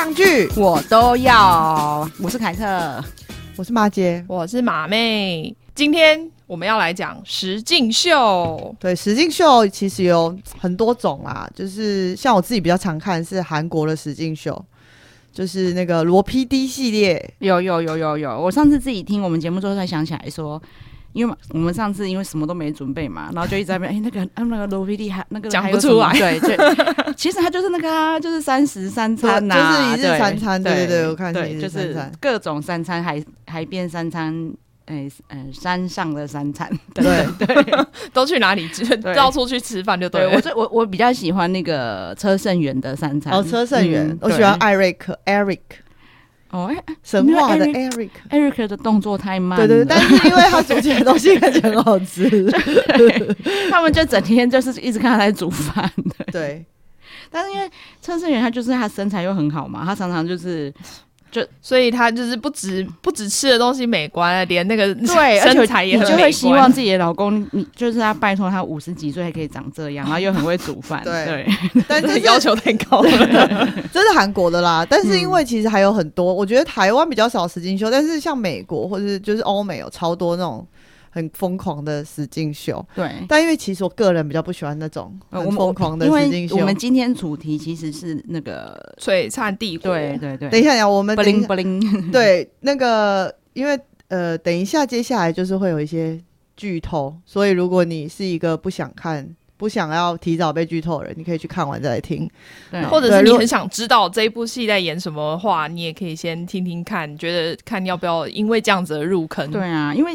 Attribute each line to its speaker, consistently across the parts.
Speaker 1: 样剧
Speaker 2: 我都要。我是凯特，
Speaker 1: 我是马姐，
Speaker 3: 我是马妹。今天我们要来讲实境秀。
Speaker 1: 对，实境秀其实有很多种啦，就是像我自己比较常看是韩国的实境秀，就是那个罗 PD 系列。
Speaker 2: 有有有有有，我上次自己听我们节目之后才想起来说。因为我们上次因为什么都没准备嘛，然后就一直在边，哎、欸，那个，嗯，那个罗 PD 还那个
Speaker 3: 讲不出来，
Speaker 2: 对对，其实他就是那个、啊，就是三十三餐呐、
Speaker 1: 啊，就是一日三餐，对对对，我看
Speaker 2: 对，就是各种三餐，海海边三餐，哎、欸，嗯、呃，山上的三餐，对 对，对。
Speaker 3: 都去哪里吃？到处去吃饭就对。
Speaker 2: 我我我比较喜欢那个车胜元的三餐，
Speaker 1: 哦，车胜元、嗯，我喜欢艾瑞克，Eric。
Speaker 2: 哦，哎，
Speaker 1: 神话的 Eric，Eric
Speaker 2: Eric 的动作太慢，
Speaker 1: 对对，但是因为他煮起来的东西看起来很好吃，
Speaker 2: 他们就整天就是一直看他在煮饭，
Speaker 1: 对。
Speaker 2: 但是因为测试员他就是他身材又很好嘛，他常常就是。
Speaker 3: 就所以他就是不止不止吃的东西美观，连那个
Speaker 2: 对
Speaker 3: 身材也很美观。
Speaker 2: 你就会希望自己的老公，你就是他拜托他五十几岁还可以长这样，然后又很会煮饭。
Speaker 1: 对，
Speaker 2: 对
Speaker 1: 但是
Speaker 3: 要求太高了。
Speaker 1: 这是韩国的啦，但是因为其实还有很多，嗯、我觉得台湾比较少实境秀，但是像美国或者是就是欧美有超多那种。很疯狂的使劲秀，
Speaker 2: 对，
Speaker 1: 但因为其实我个人比较不喜欢那种很疯狂的使劲秀。
Speaker 2: 我们今天主题其实是那个
Speaker 3: 璀璨帝国，
Speaker 2: 对对对。
Speaker 1: 等一下呀，我们
Speaker 2: 不灵不灵，
Speaker 1: 对那个，因为呃，等一下接下来就是会有一些剧透，所以如果你是一个不想看。不想要提早被剧透的人，你可以去看完再来听。
Speaker 3: 对，或者是你很想知道这一部戏在演什么的话，你也可以先听听看，觉得看要不要因为这样子而入坑。
Speaker 2: 对啊，因为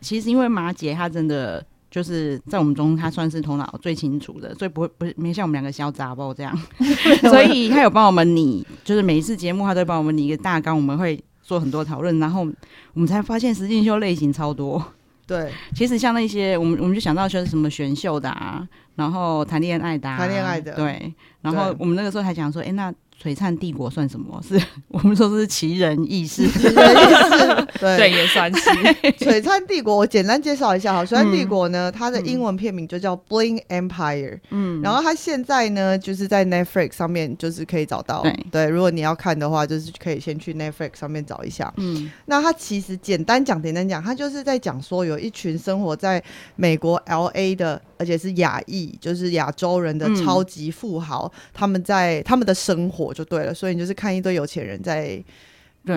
Speaker 2: 其实因为马姐她真的就是在我们中，她算是头脑最清楚的，所以不会不是没像我们两个小杂包这样，所以她有帮我们拟，就是每一次节目她都会帮我们拟一个大纲，我们会做很多讨论，然后我们才发现实境秀类型超多。
Speaker 1: 对，
Speaker 2: 其实像那些我们我们就想到说什么选秀的啊。然后谈恋爱的、啊，
Speaker 1: 谈恋爱的，
Speaker 2: 对。然后我们那个时候还讲说，哎，那璀璨帝国算什么？是我们说是奇人异事，奇人异事，
Speaker 1: 对，
Speaker 3: 对，也算是。
Speaker 1: 璀璨帝国，我简单介绍一下哈。璀璨帝国呢，它的英文片名就叫 Bling Empire。嗯。然后它现在呢，就是在 Netflix 上面，就是可以找到。对。对，如果你要看的话，就是可以先去 Netflix 上面找一下。嗯。那它其实简单讲，简单讲，它就是在讲说，有一群生活在美国 LA 的。而且是亚裔，就是亚洲人的超级富豪，嗯，他们在他们的生活就对了，所以你就是看一堆有钱人在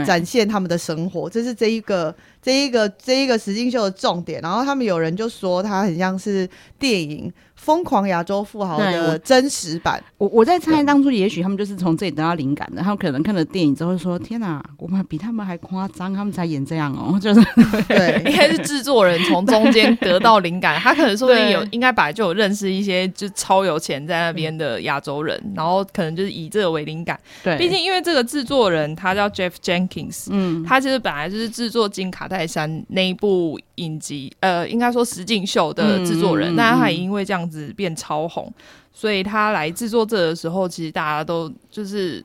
Speaker 1: 展现他们的生活，这是这一个这一个这一个实境秀的重点。然后他们有人就说，他很像是电影。疯狂亚洲富豪的真实版，
Speaker 2: 我我在猜，当初也许他们就是从这里得到灵感的。他们可能看了电影之后说：“天哪，我们比他们还夸张，他们才演这样哦。”就是
Speaker 3: 对，应该是制作人从中间得到灵感。他可能说不定有，应该本来就有认识一些就超有钱在那边的亚洲人，然后可能就是以这个为灵感。对，毕竟因为这个制作人他叫 Jeff Jenkins，嗯，他其实本来就是制作《金卡戴珊》那一部影集，呃，应该说实境秀的制作人。那、嗯、他也因为这样。子变超红，所以他来制作这的时候，其实大家都就是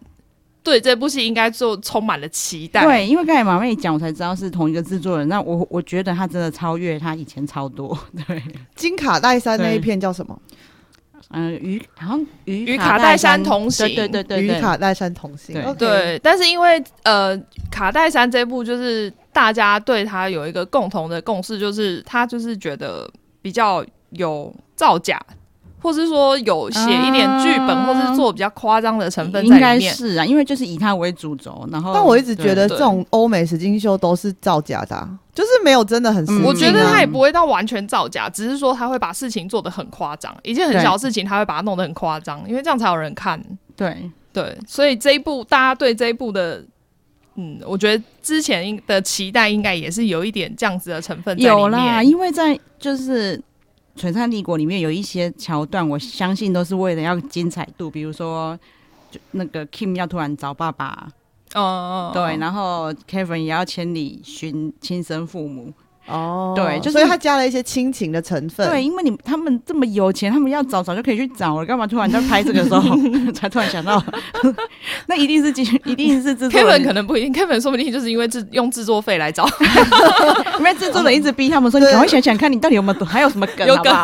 Speaker 3: 对这部戏应该就充满了期待。
Speaker 2: 对，因为刚才马妹一讲，我才知道是同一个制作人。那我我觉得他真的超越他以前超多。对，
Speaker 1: 金卡戴珊那一片叫什么？
Speaker 2: 嗯，与好像与
Speaker 3: 与卡戴珊同行。
Speaker 2: 对对对，
Speaker 1: 与卡戴珊同行。
Speaker 3: 对，对，但是因为呃，卡戴珊这部就是大家对他有一个共同的共识，就是他就是觉得比较。有造假，或是说有写一点剧本，啊，或是做比较夸张的成分在里面，应该
Speaker 2: 是啊，因为就是以他为主轴。然后，
Speaker 1: 但我一直觉得这种欧美实境秀都是造假的，啊，就是没有真的很。
Speaker 3: 我觉得他也不会到完全造假，只是说他会把事情做得很夸张，一件很小的事情他会把它弄得很夸张，因为这样才有人看。
Speaker 2: 对
Speaker 3: 对，所以这一部大家对这一部的，嗯，我觉得之前的期待应该也是有一点这样子的成分在里面。
Speaker 2: 有啦，因为在就是。《璀璨帝国》里面有一些桥段，我相信都是为了要精彩度，比如说，就那个 Kim 要突然找爸爸，哦，对，然后 Kevin 也要千里寻亲生父母，哦，对，就是
Speaker 1: 所以他加了一些亲情的成分。
Speaker 2: 对，因为你他们这么有钱，他们要找早就可以去找了，干嘛突然在拍这个时候 才突然想到？那一定是一定是制作人
Speaker 3: ，Kevin 可能不一定，Kevin 说不定就是因为制用制作费来找，
Speaker 2: 因为制作人一直逼他们说，你赶快想想看你到底有没有还有什么梗，
Speaker 3: 有梗。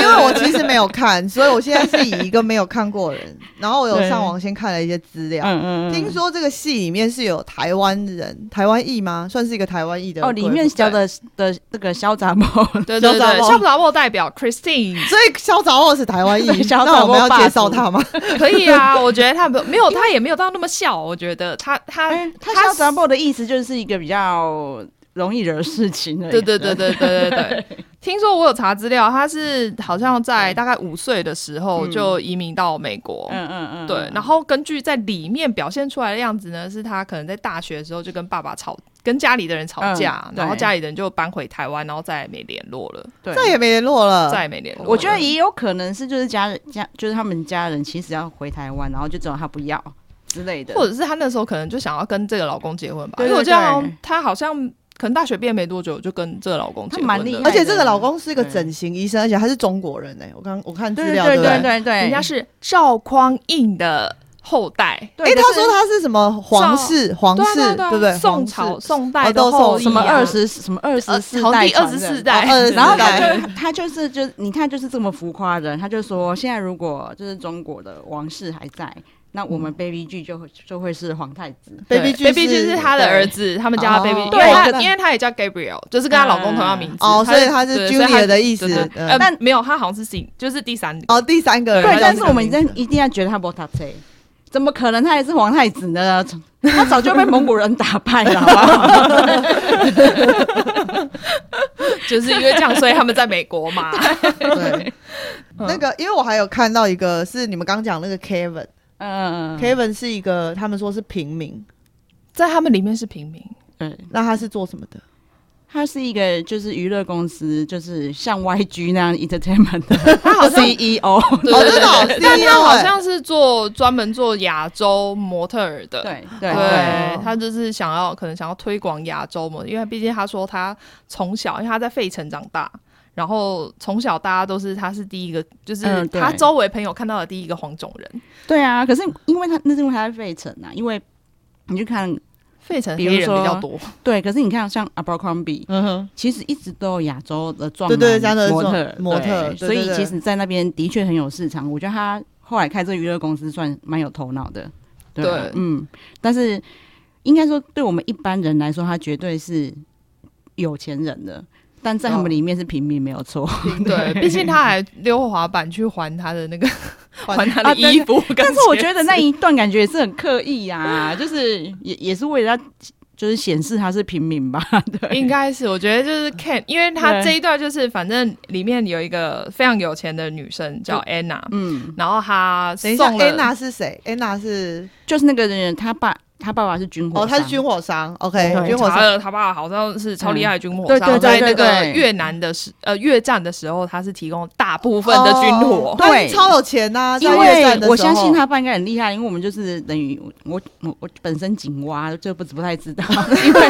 Speaker 1: 因为我其实没有看，所以我现在是以一个没有看过的人，然后我有上网先看了一些资料。嗯嗯，听说这个戏里面是有台湾人，台湾裔吗？算是一个台湾裔的
Speaker 2: 哦，里面教的。的这个潇洒莫，
Speaker 3: 对对对，潇洒莫代表 Christine，
Speaker 1: 所以潇洒莫是台湾裔，那我们要介绍他吗？
Speaker 3: 可以啊，我觉得他没有，他也没有到那么笑，我觉得他他
Speaker 2: 他潇洒莫的意思就是一个比较容易惹事情的，
Speaker 3: 对对对对对对对。听说我有查资料，他是好像在大概五岁的时候就移民到美国，嗯嗯嗯，对。然后根据在里面表现出来的样子呢，是他可能在大学的时候就跟爸爸吵，跟家里的人吵架，然后家里人就搬回台湾，然后再也没联络了，
Speaker 1: 对，再也没联络了，
Speaker 3: 再也没联络。
Speaker 2: 我觉得也有可能是就是家人家就是他们家人其实要回台湾，然后就只有他不要之类的，
Speaker 3: 或者是他那时候可能就想要跟这个老公结婚吧，因为我这样他好像。可能大学毕业没多久就跟这个老公结婚，蛮厉害，
Speaker 1: 而且这个老公是一个整形医生，而且他是中国人哎，我刚我看资料，
Speaker 2: 对对对对，
Speaker 3: 人家是赵匡胤的后代，
Speaker 1: 哎，他说他是什么皇室皇室，对不对？
Speaker 3: 宋朝宋代的后
Speaker 2: 什么二十什么二十四代，
Speaker 3: 第二十四代，
Speaker 2: 然后他就他就是就你看就是这么浮夸的人，他就说现在如果就是中国的王室还在。那我们 Baby G 就会就会是皇太子
Speaker 3: ，Baby G，Baby G 是他的儿子，他们叫他 Baby G，因为他因为他也叫 Gabriel，就是跟他老公同样名字，
Speaker 1: 哦，所以他是 Julia 的意思，
Speaker 3: 但没有，他好像是姓就是第三
Speaker 1: 哦，第三个人，
Speaker 2: 对，但是我们一定一定要觉得他不他车，怎么可能他也是皇太子呢？他早就被蒙古人打败了，好不
Speaker 3: 好？就是因为这样，所以他们在美国嘛。
Speaker 1: 对，那个因为我还有看到一个是你们刚讲那个 Kevin。嗯，Kevin 是一个，他们说是平民，
Speaker 3: 在他们里面是平民。
Speaker 2: 嗯，
Speaker 1: 那他是做什么的？
Speaker 2: 他是一个就是娱乐公司，就是像 YG 那样 entertainment 的，他好像 CEO，
Speaker 1: 对对对，
Speaker 3: 但他好像是做专门做亚洲模特儿的。
Speaker 2: 对对
Speaker 3: 对，他就是想要可能想要推广亚洲模特，因为毕竟他说他从小，因为他在费城长大。然后从小大家都是他是第一个，就是他周围朋友看到的第一个黄种人。
Speaker 2: 嗯、对，对啊，可是因为他那是因为他在费城啊，因为你去看
Speaker 3: 费城，比如说比较多。
Speaker 2: 对，可是你看像 Abercrombie，嗯哼，其实一直都有亚洲的壮
Speaker 1: 男模
Speaker 2: 特
Speaker 1: 模特，
Speaker 2: 所以其实，在那边的确很有市场。我觉得他后来开这个娱乐公司算蛮有头脑的。对，对嗯，但是应该说，对我们一般人来说，他绝对是有钱人的。但在他们里面是平民没有错，
Speaker 3: 对，毕竟他还溜滑板去还他的那个 还他的衣服，
Speaker 2: 但是我觉得那一段感觉也是很刻意啊，就是也也是为了就是显示他是平民吧，对，
Speaker 3: 应该是，我觉得就是 Ken，因为他这一段就是反正里面有一个非常有钱的女生叫 Anna，嗯，然后他
Speaker 1: 等一下 Anna 是谁？Anna 是
Speaker 2: 就是那个人他爸。他爸爸是军火，
Speaker 1: 哦，他是军火商，OK，
Speaker 3: 军火商。他爸爸好像是超厉害的军火商，在那个越南的时，呃，越战的时候，他是提供大部分的军火，
Speaker 1: 对，超有钱呐。
Speaker 2: 因为我相信他爸应该很厉害，因为我们就是等于我我我本身井蛙，这不不太知道，因为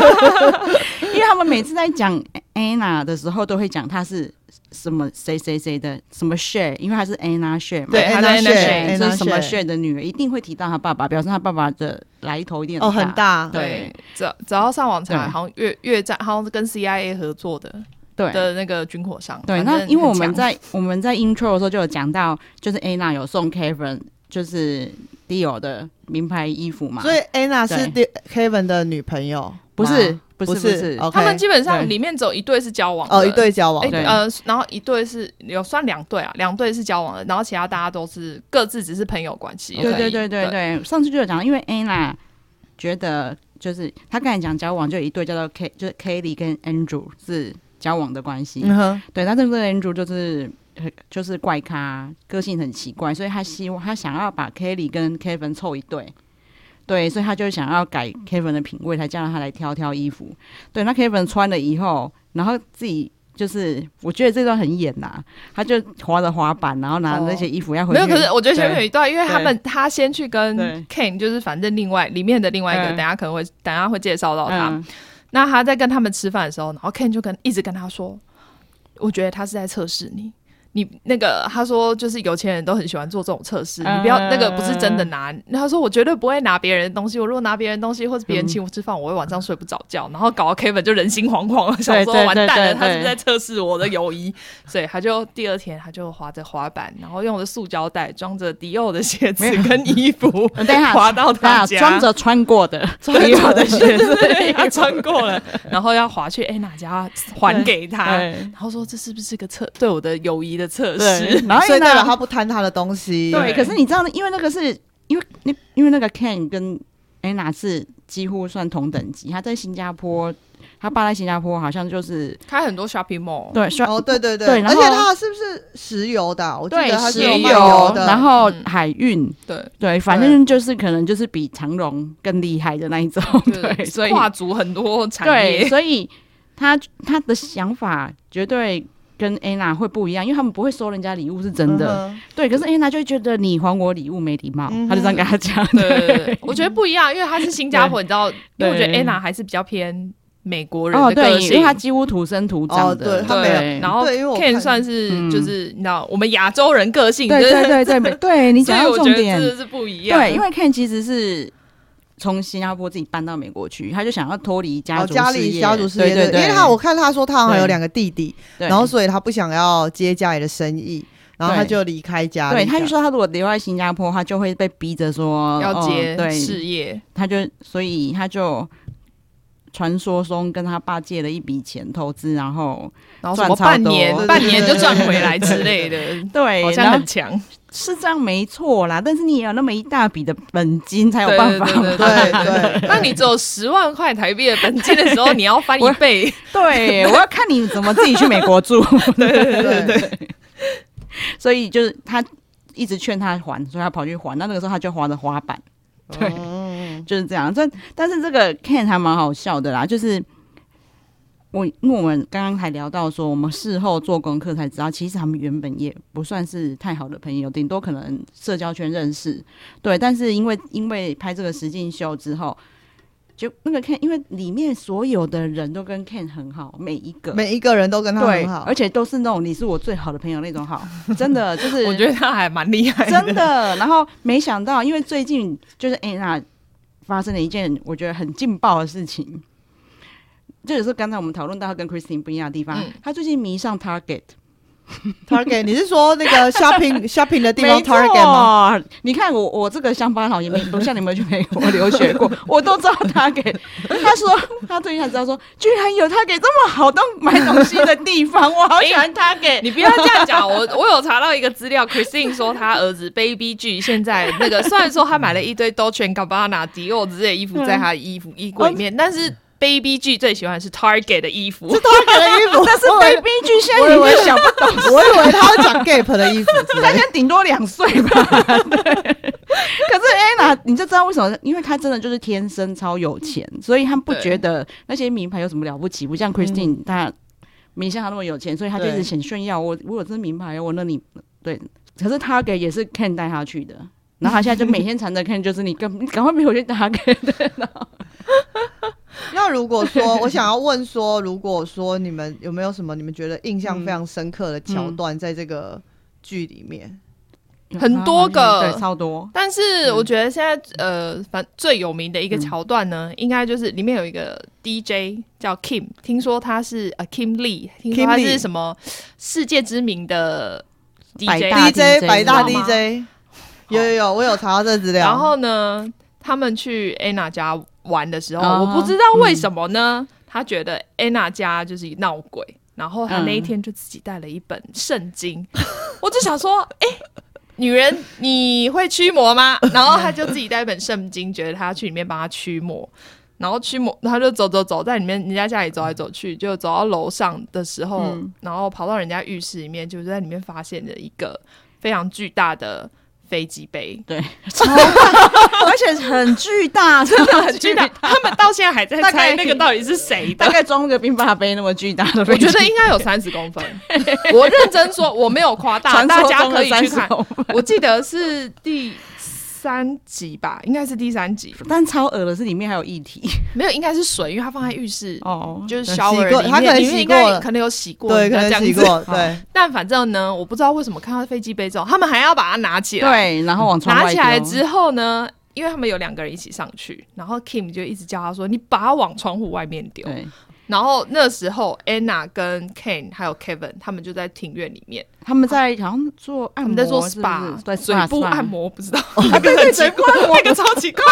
Speaker 2: 因为他们每次在讲 Anna 的时候，都会讲他是。什么谁谁谁的什么 share，因为她是 Anna share 嘛，
Speaker 1: 对，Anna share，
Speaker 2: 是什么 share 的女儿，一定会提到她爸爸，表示她爸爸的来头一定
Speaker 1: 哦很大。
Speaker 3: 对，只只要上网查，好像越越战，好像是跟 CIA 合作的，对的那个军火商。
Speaker 2: 对，那因为我们在我们在 intro 的时候就有讲到，就是 Anna 有送 Kevin 就是 Dior 的名牌衣服嘛，
Speaker 1: 所以 Anna 是 Kevin 的女朋友，
Speaker 2: 不是。不是不是，
Speaker 3: 他们基本上里面只有一对是交往的，
Speaker 1: 哦，一对交往，
Speaker 3: 呃，然后一对是有算两对啊，两对是交往的，然后其他大家都是各自只是朋友关系。
Speaker 2: 对对对对对，上次就有讲，因为 Anna 觉得就是他刚才讲交往就有一对叫做 K，就是 Kelly 跟 Andrew 是交往的关系。嗯哼，对，他这个 Andrew 就是就是怪咖，个性很奇怪，所以他希望他想要把 Kelly 跟 Kevin 凑一对。对，所以他就想要改 Kevin 的品味，才叫他来挑挑衣服。对，那 Kevin 穿了以后，然后自己就是，我觉得这段很演呐、啊，他就滑着滑板，然后拿那些衣服要回去。
Speaker 3: 哦、没有，可是我觉得前面有一段，因为他们他先去跟 Ken，就是反正另外里面的另外一个，等下可能会等下会介绍到他。嗯那他在跟他们吃饭的时候，然后 Ken 就跟一直跟他说，我觉得他是在测试你。你那个他说就是有钱人都很喜欢做这种测试，你不要那个不是真的拿。他说我绝对不会拿别人的东西，我如果拿别人的东西或者别人请我吃饭，我会晚上睡不着觉，然后搞到 Kevin 就人心惶惶，想说完蛋了，他是不是在测试我的友谊？所以他就第二天他就滑着滑板，然后用着塑胶袋装着迪奥的鞋子 跟衣服，滑到他家，
Speaker 2: 装着穿过的 迪奥的鞋子，
Speaker 3: 他穿过了，然后要滑去安娜家还给他，然后说这是不是个测对我的友谊的测试，
Speaker 1: 然后所以代表他不贪他的东西。
Speaker 2: 对，可是你知道，因为那个是因为那因为那个 Ken 跟 Anna 是几乎算同等级。他在新加坡，他爸在新加坡好像就是
Speaker 3: 开很多 shopping mall。
Speaker 2: 对，
Speaker 1: 哦，对对对，而且他是不是石油的？我记得他是石油的，
Speaker 2: 然后海运。对对，反正就是可能就是比长荣更厉害的那一种。对，所以
Speaker 3: 跨足很多产业。
Speaker 2: 对，所以他他的想法绝对。跟 Anna 会不一样，因为他们不会收人家礼物，是真的。嗯、对，可是 Anna 就会觉得你还我礼物没礼貌，嗯、他就这样跟他讲。
Speaker 3: 对，对，对，我觉得不一样，因为他是新加坡，你知道，因为我觉得 Anna 还是比较偏美国人的个性，
Speaker 2: 哦、因为他几乎土生土长的。
Speaker 3: 哦、对，对，然后 Ken 算是就是你知道，我们亚洲人个性，
Speaker 2: 对对对对，对，对你讲到重点
Speaker 3: 是是不一样。
Speaker 2: 对，因为 Ken 其实是。从新加坡自己搬到美国去，他就想要脱离家族
Speaker 1: 家里家族事业，对对对，因为他我看他说他好像有两个弟弟，然后所以他不想要接家里的生意，然后他就离开家里。
Speaker 2: 对，他就说他如果留在新加坡，他就会被逼着说
Speaker 3: 要接事业，
Speaker 2: 他就所以他就传说中跟他爸借了一笔钱投资，然后
Speaker 3: 然后什么半年半年就赚回来之类的，
Speaker 2: 对，
Speaker 3: 好像很强。
Speaker 2: 是这样没错啦，但是你也有那么一大笔的本金才有办法。
Speaker 1: 对对，
Speaker 3: 那你只有十万块台币的本金的时候，你要翻一倍。
Speaker 2: 对，我要看你怎么自己去美国住。对对对对。所以就是他一直劝他还，所以他跑去还。那那个时候他就滑着滑板。对，就是这样。这但是这个 Ken 还蛮好笑的啦，就是。我因为我们刚刚还聊到说，我们事后做功课才知道，其实他们原本也不算是太好的朋友，顶多可能社交圈认识。对，但是因为因为拍这个实境秀之后，就那个 Ken，因为里面所有的人都跟 Ken 很好，每一个
Speaker 1: 每一个人都跟他很好，
Speaker 2: 而且都是那种你是我最好的朋友那种好，真的就是
Speaker 3: 我觉得他还蛮厉害的，
Speaker 2: 真的。然后没想到，因为最近就是 Anna 发生了一件我觉得很劲爆的事情。这也是刚才我们讨论到他跟 Christine 不一样的地方。嗯、他最近迷上 Target，Target，
Speaker 1: 你是说那个 shopping shopping 的地方 Target 吗？
Speaker 2: 你看我我这个乡巴佬也没不像你们去美国留学过，我都知道 Target。他说他最近才知道说，居然有 Target 这么好东买东西的地方，我好喜欢 Target。欸、
Speaker 3: 你不要这样讲，我我有查到一个资料，Christine 说他儿子 Baby G 现在那个虽然说他买了一堆 Dolce & Gabbana、迪奥之类的衣服在他的衣服衣柜里面，但是。Baby G 最喜欢是 Target 的衣服，
Speaker 1: 是 Target 的衣服，
Speaker 2: 但是 Baby G 现在已经想不懂，
Speaker 1: 我以为他会讲 Gap 的衣服，
Speaker 2: 他现在顶多两岁吧。对，可是 Anna，你就知道为什么？因为他真的就是天生超有钱，所以他不觉得那些名牌有什么了不起，不像 Christine，他没像他那么有钱，所以他就一直想炫耀我，我有这名牌，我那你对。可是 Target 也是 Ken 带他去的，然后他现在就每天缠着 Ken，就是你赶赶快陪我去 Target。
Speaker 1: 那如果说我想要问说，如果说你们有没有什么你们觉得印象非常深刻的桥段，在这个剧里面，
Speaker 3: 很多个，
Speaker 2: 对，超多。
Speaker 3: 但是我觉得现在呃，反最有名的一个桥段呢，应该就是里面有一个 DJ 叫 Kim，听说他是呃 Kim Lee，听说他是什么世界知名的
Speaker 1: DJ，DJ 百大 DJ，有有有，我有查到这资料。
Speaker 3: 然后呢，他们去 Anna 家。玩的时候，我不知道为什么呢？他觉得安娜家就是闹鬼，然后他那一天就自己带了一本圣经。我就想说，哎，女人你会驱魔吗？然后他就自己带一本圣经，觉得他要去里面帮他驱魔，然后驱魔，他就走走走在里面人家家里走来走去，就走到楼上的时候，然后跑到人家浴室里面，就在里面发现了一个非常巨大的。飞机杯，
Speaker 2: 对，超大，而且很巨大，真的很巨大。
Speaker 3: 他们到现在还在猜那个到底是谁，
Speaker 2: 大概装个冰霸杯那么巨大的。
Speaker 3: 我觉得应该有三十公分。我认真说，我没有夸大，大家可以去看。我记得是第三集吧，应该是第三集。
Speaker 2: 但超恶的是里面还有液体，
Speaker 3: 没有，应该是水，因为它放在浴室
Speaker 2: 哦，
Speaker 3: 就是小耳里面，
Speaker 1: 它可能洗过了，
Speaker 3: 可能有洗过，
Speaker 1: 对，可能洗过，对。
Speaker 3: 但反正呢，我不知道为什么看到飞机杯之后，他们还要把它拿起来，
Speaker 2: 对，然后往窗外
Speaker 3: 拿起来之后呢，因为他们有两个人一起上去，然后 Kim 就一直叫他说：“你把它往窗户外面丢。”然后那时候，Anna 跟 Kane 还有 Kevin 他们就在庭院里面，
Speaker 2: 他们在好像做按摩，
Speaker 3: 在做 SPA，对，嘴部按摩，不知道，
Speaker 2: 对对，嘴部按摩
Speaker 3: 那个超奇怪。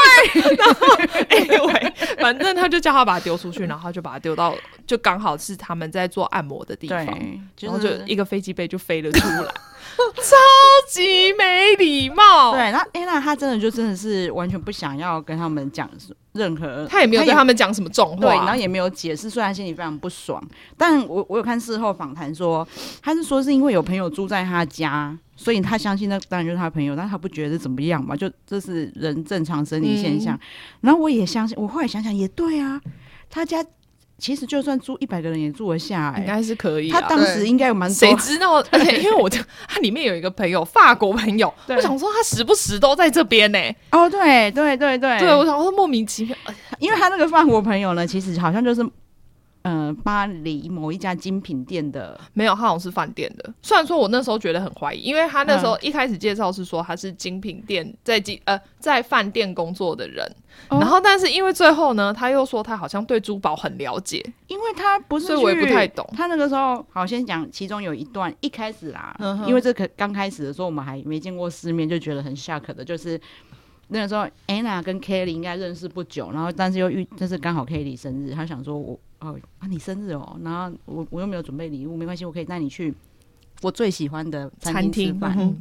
Speaker 3: 然后，anyway，反正他就叫他把它丢出去，然后他就把它丢到，就刚好是他们在做按摩的地方，然后就一个飞机杯就飞了出来。超级没礼貌。
Speaker 2: 对，那 Anna 她真的就真的是完全不想要跟他们讲任何，
Speaker 3: 她也没有跟他们讲什么重话，
Speaker 2: 对，然后也没有解释，虽然心里非常不爽。但我我有看事后访谈说，他是说是因为有朋友住在他家，所以他相信那当然就是他朋友，但他不觉得怎么样嘛，就这是人正常生理现象。嗯、然后我也相信，我后来想想也对啊，他家。其实就算住一百个人也住得下，欸，应
Speaker 3: 该是可以。
Speaker 2: 他当时应该有蛮多，
Speaker 3: 谁知道？而且因为我他里面有一个朋友，法国朋友，我想说他时不时都在这边呢，欸。
Speaker 2: 哦，对对对对，
Speaker 3: 对我想说莫名其妙，
Speaker 2: 因为他那个法国朋友呢，其实好像就是。嗯、呃，巴黎某一家精品店的
Speaker 3: 没有，他好像是饭店的。虽然说我那时候觉得很怀疑，因为他那时候一开始介绍是说他是精品店在精呃在饭店工作的人，哦、然后但是因为最后呢，他又说他好像对珠宝很了解，
Speaker 2: 因为他不是，
Speaker 3: 所以我也不太懂。
Speaker 2: 他那个时候好，先讲其中有一段一开始啦，嗯、因为这可刚开始的时候我们还没见过世面，就觉得很 shock 的，就是那个时候 Anna 跟 Kelly 应该认识不久，然后但是又遇，但是刚好 Kelly 生日，他想说我。哦啊，你生日哦，然后我我又没有准备礼物，没关系，我可以带你去我最喜欢的餐厅吃饭。嗯、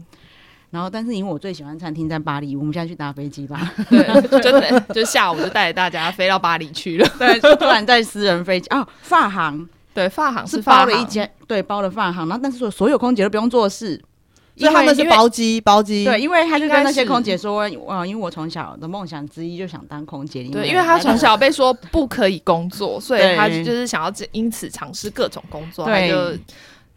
Speaker 2: 然后，但是因为我最喜欢餐厅在巴黎，我们现在去搭飞机吧。
Speaker 3: 对，真的，就下午就带着大家飞到巴黎去了。
Speaker 2: 对，突然在私人飞机哦，发行，
Speaker 3: 对，发行
Speaker 2: 是包了一间，对，包了发行。然后，但是说所有空姐都不用做事。
Speaker 1: 所以他们是包机，包机。
Speaker 2: 对，因为他就跟那些空姐说，呃，因为我从小的梦想之一就想当空姐。
Speaker 3: 对，因为他从小被说不可以工作，所以他就是想要因此尝试各种工作。对。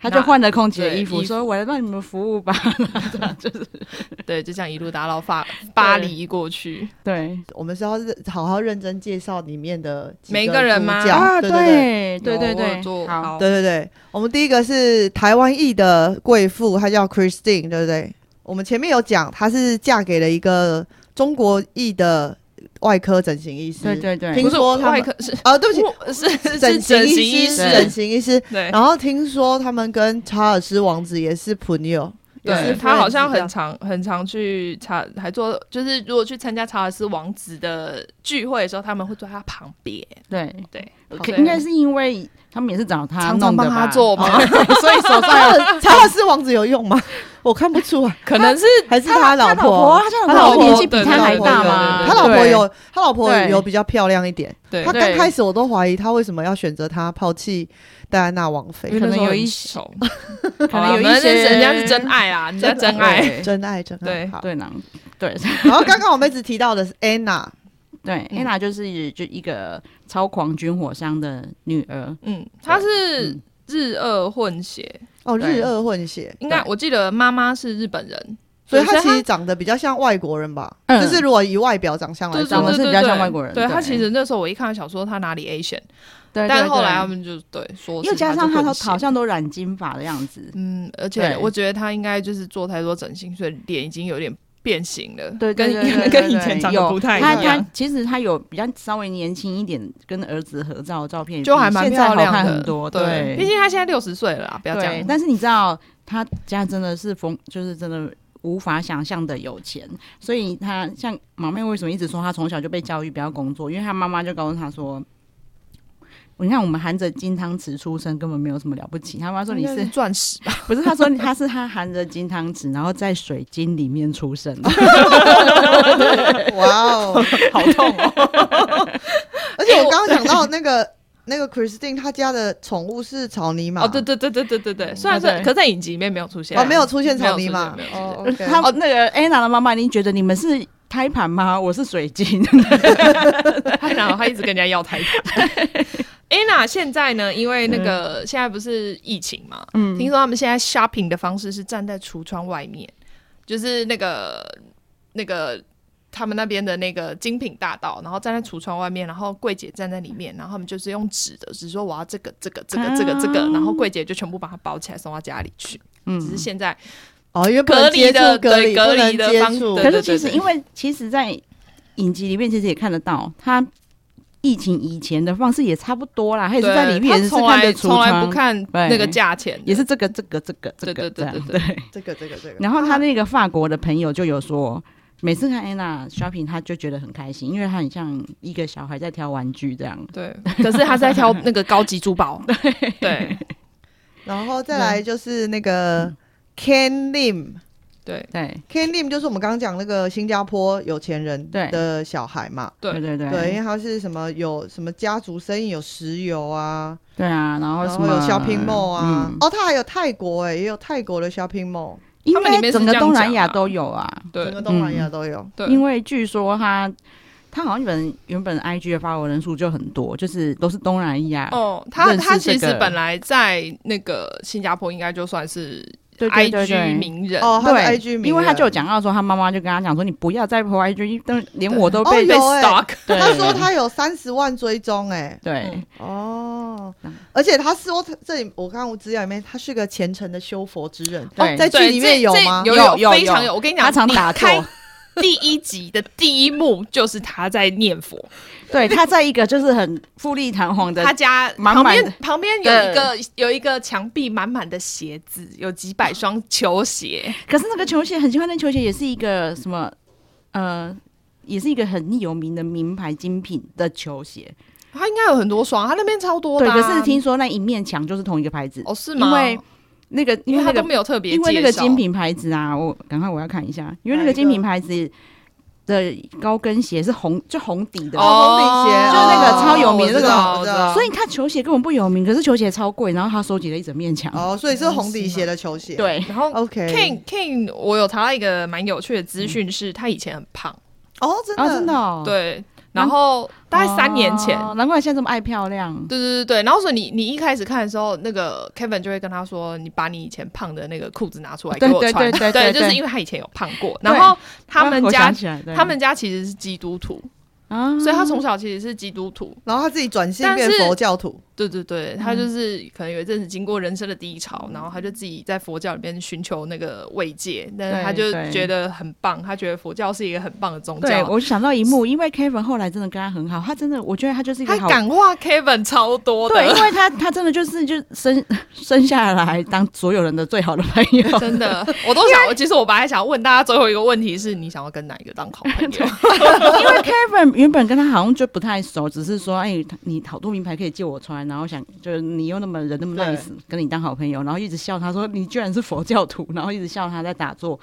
Speaker 2: 他就换了空姐的衣服，说：“我来帮你们服务吧。”就是
Speaker 3: 对，就这样一路打到法巴黎过去。
Speaker 2: 对，
Speaker 1: 我们是要好好认真介绍里面的
Speaker 3: 每个人吗？
Speaker 2: 啊，对对对对对，
Speaker 1: 好，对对对。我们第一个是台湾裔的贵妇，她叫 Christine，对不对？我们前面有讲，她是嫁给了一个中国裔的。外科整形医师，
Speaker 2: 对对对，
Speaker 1: 听说他
Speaker 3: 外科是
Speaker 1: 啊，对不起，
Speaker 3: 是
Speaker 1: 整形医师，整形医师。对，然后听说他们跟查尔斯王子也是朋友，
Speaker 3: 对，他好像很常很常去查，还做就是如果去参加查尔斯王子的聚会的时候，他们会坐在他旁边。
Speaker 2: 对。
Speaker 3: 对，
Speaker 2: 应该是因为他们也是找他
Speaker 3: 常常帮他做嘛，
Speaker 2: 所以手上
Speaker 1: 查尔斯王子有用吗？我看不出来，
Speaker 3: 可能是
Speaker 1: 还是他老婆，
Speaker 2: 他老婆年纪比他还大吗？
Speaker 1: 他老婆有，他老婆有比较漂亮一点。对，他刚开始我都怀疑他为什么要选择他抛弃戴安娜王妃，
Speaker 2: 可能 有一手，
Speaker 3: 可能有一些人家是真爱啊，人家真爱，
Speaker 1: 真爱，真爱。
Speaker 2: 对，对呢，对。
Speaker 1: 然后刚刚我们一直提到的是 Anna，
Speaker 2: 对，Anna 就是就一个超狂军火商的女儿，
Speaker 3: 嗯，她是日俄混血。
Speaker 1: 哦，日俄混血，
Speaker 3: 应该我记得妈妈是日本人，
Speaker 1: 所以她其实长得比较像外国人吧？就是如果以外表长相来讲，
Speaker 2: 长得是比较像外国人。
Speaker 3: 对，她其实那时候我一看小说，她哪里 Asian？对，但后来他们就对说，
Speaker 2: 又加上她好像都染金发的样子，
Speaker 3: 嗯，而且我觉得她应该就是做太多整形，所以脸已经有点变形了，
Speaker 2: 对，
Speaker 3: 跟 跟以前长得不太一样。
Speaker 2: 他他其实他有比较稍微年轻一点，跟儿子合照的照片，
Speaker 3: 就还蛮漂亮
Speaker 2: 很多。对，
Speaker 3: 毕竟他现在六十岁了，不要这样。
Speaker 2: 但是你知道，他家真的是疯，就是真的无法想象的有钱。所以他像毛妹为什么一直说他从小就被教育不要工作？因为他妈妈就告诉他说。你看，我们含着金汤匙出生，根本没有什么了不起。他妈说你是
Speaker 3: 钻石吧？
Speaker 2: 不是，他说他是他含着金汤匙，然后在水晶里面出生。
Speaker 1: 哇哦，
Speaker 3: 好痛哦！
Speaker 1: 而且我刚刚讲到那个那个 Christine，他家的宠物是草泥马。
Speaker 3: 哦，对对对对对对对，虽然是，可在影集里面没有出现。
Speaker 1: 哦，没有出现草泥马。
Speaker 2: 哦，OK。他那个 Anna 的妈妈，您觉得你们是胎盘吗？我是水晶。
Speaker 3: 然后他一直跟人家要胎盘。Anna 现在呢？因为那个现在不是疫情嘛，嗯，听说他们现在 shopping 的方式是站在橱窗外面，就是那个那个他们那边的那个精品大道，然后站在橱窗外面，然后柜姐站在里面，然后他们就是用纸的，只说我要这个这个这个这个这个，然后柜姐就全部把它包起来送到家里去。嗯，只是现在
Speaker 1: 哦，因为隔离的隔离
Speaker 3: 隔离的方式，
Speaker 2: 可是其实因为其实，在影集里面其实也看得到，他疫情以前的方式也差不多啦，他也是在里面是看着橱窗，从来
Speaker 3: 不看那个价钱，
Speaker 2: 也是这个这个这个这个
Speaker 3: 这样对
Speaker 2: 对
Speaker 1: 这个这个这个。
Speaker 2: 然后他那个法国的朋友就有说。每次看安娜 shopping，他就觉得很开心，因为他很像一个小孩在挑玩具这样。
Speaker 3: 对，可是他在挑那个高级珠宝。对对。
Speaker 1: 然后再来就是那个 Ken Lim，
Speaker 3: 对
Speaker 2: 对
Speaker 1: ，Ken Lim 就是我们刚刚讲那个新加坡有钱人的小孩嘛。
Speaker 2: 对对对。
Speaker 1: 对，因为他是什么有什么家族生意，有石油啊。
Speaker 2: 对啊，然后什么
Speaker 1: 有 shopping mall 啊。哦，他还有泰国哎，也有泰国的 shopping mall。
Speaker 2: 因为整个东南亚都有啊，
Speaker 3: 对，
Speaker 1: 整个东南亚都有。
Speaker 2: 对，因为据说他他好像原原本 IG 的发文人数就很多，就是都是东南亚。
Speaker 3: 哦，他他其实本来在那个新加坡应该就算是 IG 名人
Speaker 1: 哦，对，IG 名人，
Speaker 2: 因为他就有讲到说他妈妈就跟他讲说，你不要再 po IG，但连我都被
Speaker 1: 被
Speaker 3: stalk。
Speaker 1: 他说他有三十万追踪，哎，
Speaker 2: 对，
Speaker 1: 哦，而且他说这里我看我资料里面，他是个虔诚的修佛之人。对，在剧里面有吗？
Speaker 3: 有有有，非常有。我跟你讲，
Speaker 2: 他常打坐。
Speaker 3: 第一集的第一幕就是他在念佛，
Speaker 2: 对，他在一个就是很富丽堂皇的
Speaker 3: 他家旁边，旁边有一个有一个墙壁满满的鞋子，有几百双球鞋。
Speaker 2: 可是那个球鞋很喜欢，那球鞋也是一个什么呃，也是一个很有名的名牌精品的球鞋。
Speaker 3: 他应该有很多双，他那边超多的。
Speaker 2: 对，可是听说那一面墙就是同一个牌子
Speaker 3: 哦，是吗？
Speaker 2: 因为那个，因为他
Speaker 3: 都没有特别，
Speaker 2: 因为那个精品牌子啊，我赶快我要看一下，因为那个精品牌子的高跟鞋是红，就红底的。
Speaker 1: 红底鞋，
Speaker 2: 就是那个超有名的那个，所以你看球鞋根本不有名，可是球鞋超贵，然后他收集了一整面墙。
Speaker 1: 哦，所以是红底鞋的球鞋。
Speaker 2: 对，
Speaker 3: 然后
Speaker 1: OK
Speaker 3: King King，我有查到一个蛮有趣的资讯，是他以前很胖。
Speaker 1: 哦，真的？
Speaker 2: 真的，
Speaker 3: 对。然后大概三年前，
Speaker 2: 难怪现在这么爱漂亮。
Speaker 3: 对对对对，然后所以你你一开始看的时候，那个 Kevin 就会跟他说：“你把你以前胖的那个裤子拿出来给我穿。”对，就是因为他以前有胖过。然后他们家他们家其实是基督徒啊，所以他从小其实是基督徒，
Speaker 1: 然后他自己转性变佛教徒。
Speaker 3: 对对对，他就是可能有一阵子经过人生的低潮，然后他就自己在佛教里边寻求那个慰藉，但是他就觉得很棒，他觉得佛教是一个很棒的宗教。
Speaker 2: 对，我想到一幕，因为 Kevin 后来真的跟他很好，他真的，我觉得他就是一个
Speaker 3: 他感化 Kevin 超多的，
Speaker 2: 对，因为他他真的就是就生 生下来当所有人的最好的朋友，
Speaker 3: 真的，我都想，其实我本来想问大家最后一个问题是你想要跟哪一个当好朋友？
Speaker 2: 因为 Kevin 原本跟他好像就不太熟，只是说，哎，你好多名牌可以借我穿，然后想就是。你又那么人那么 nice，跟你当好朋友，然后一直笑他说你居然是佛教徒，然后一直笑他在打坐。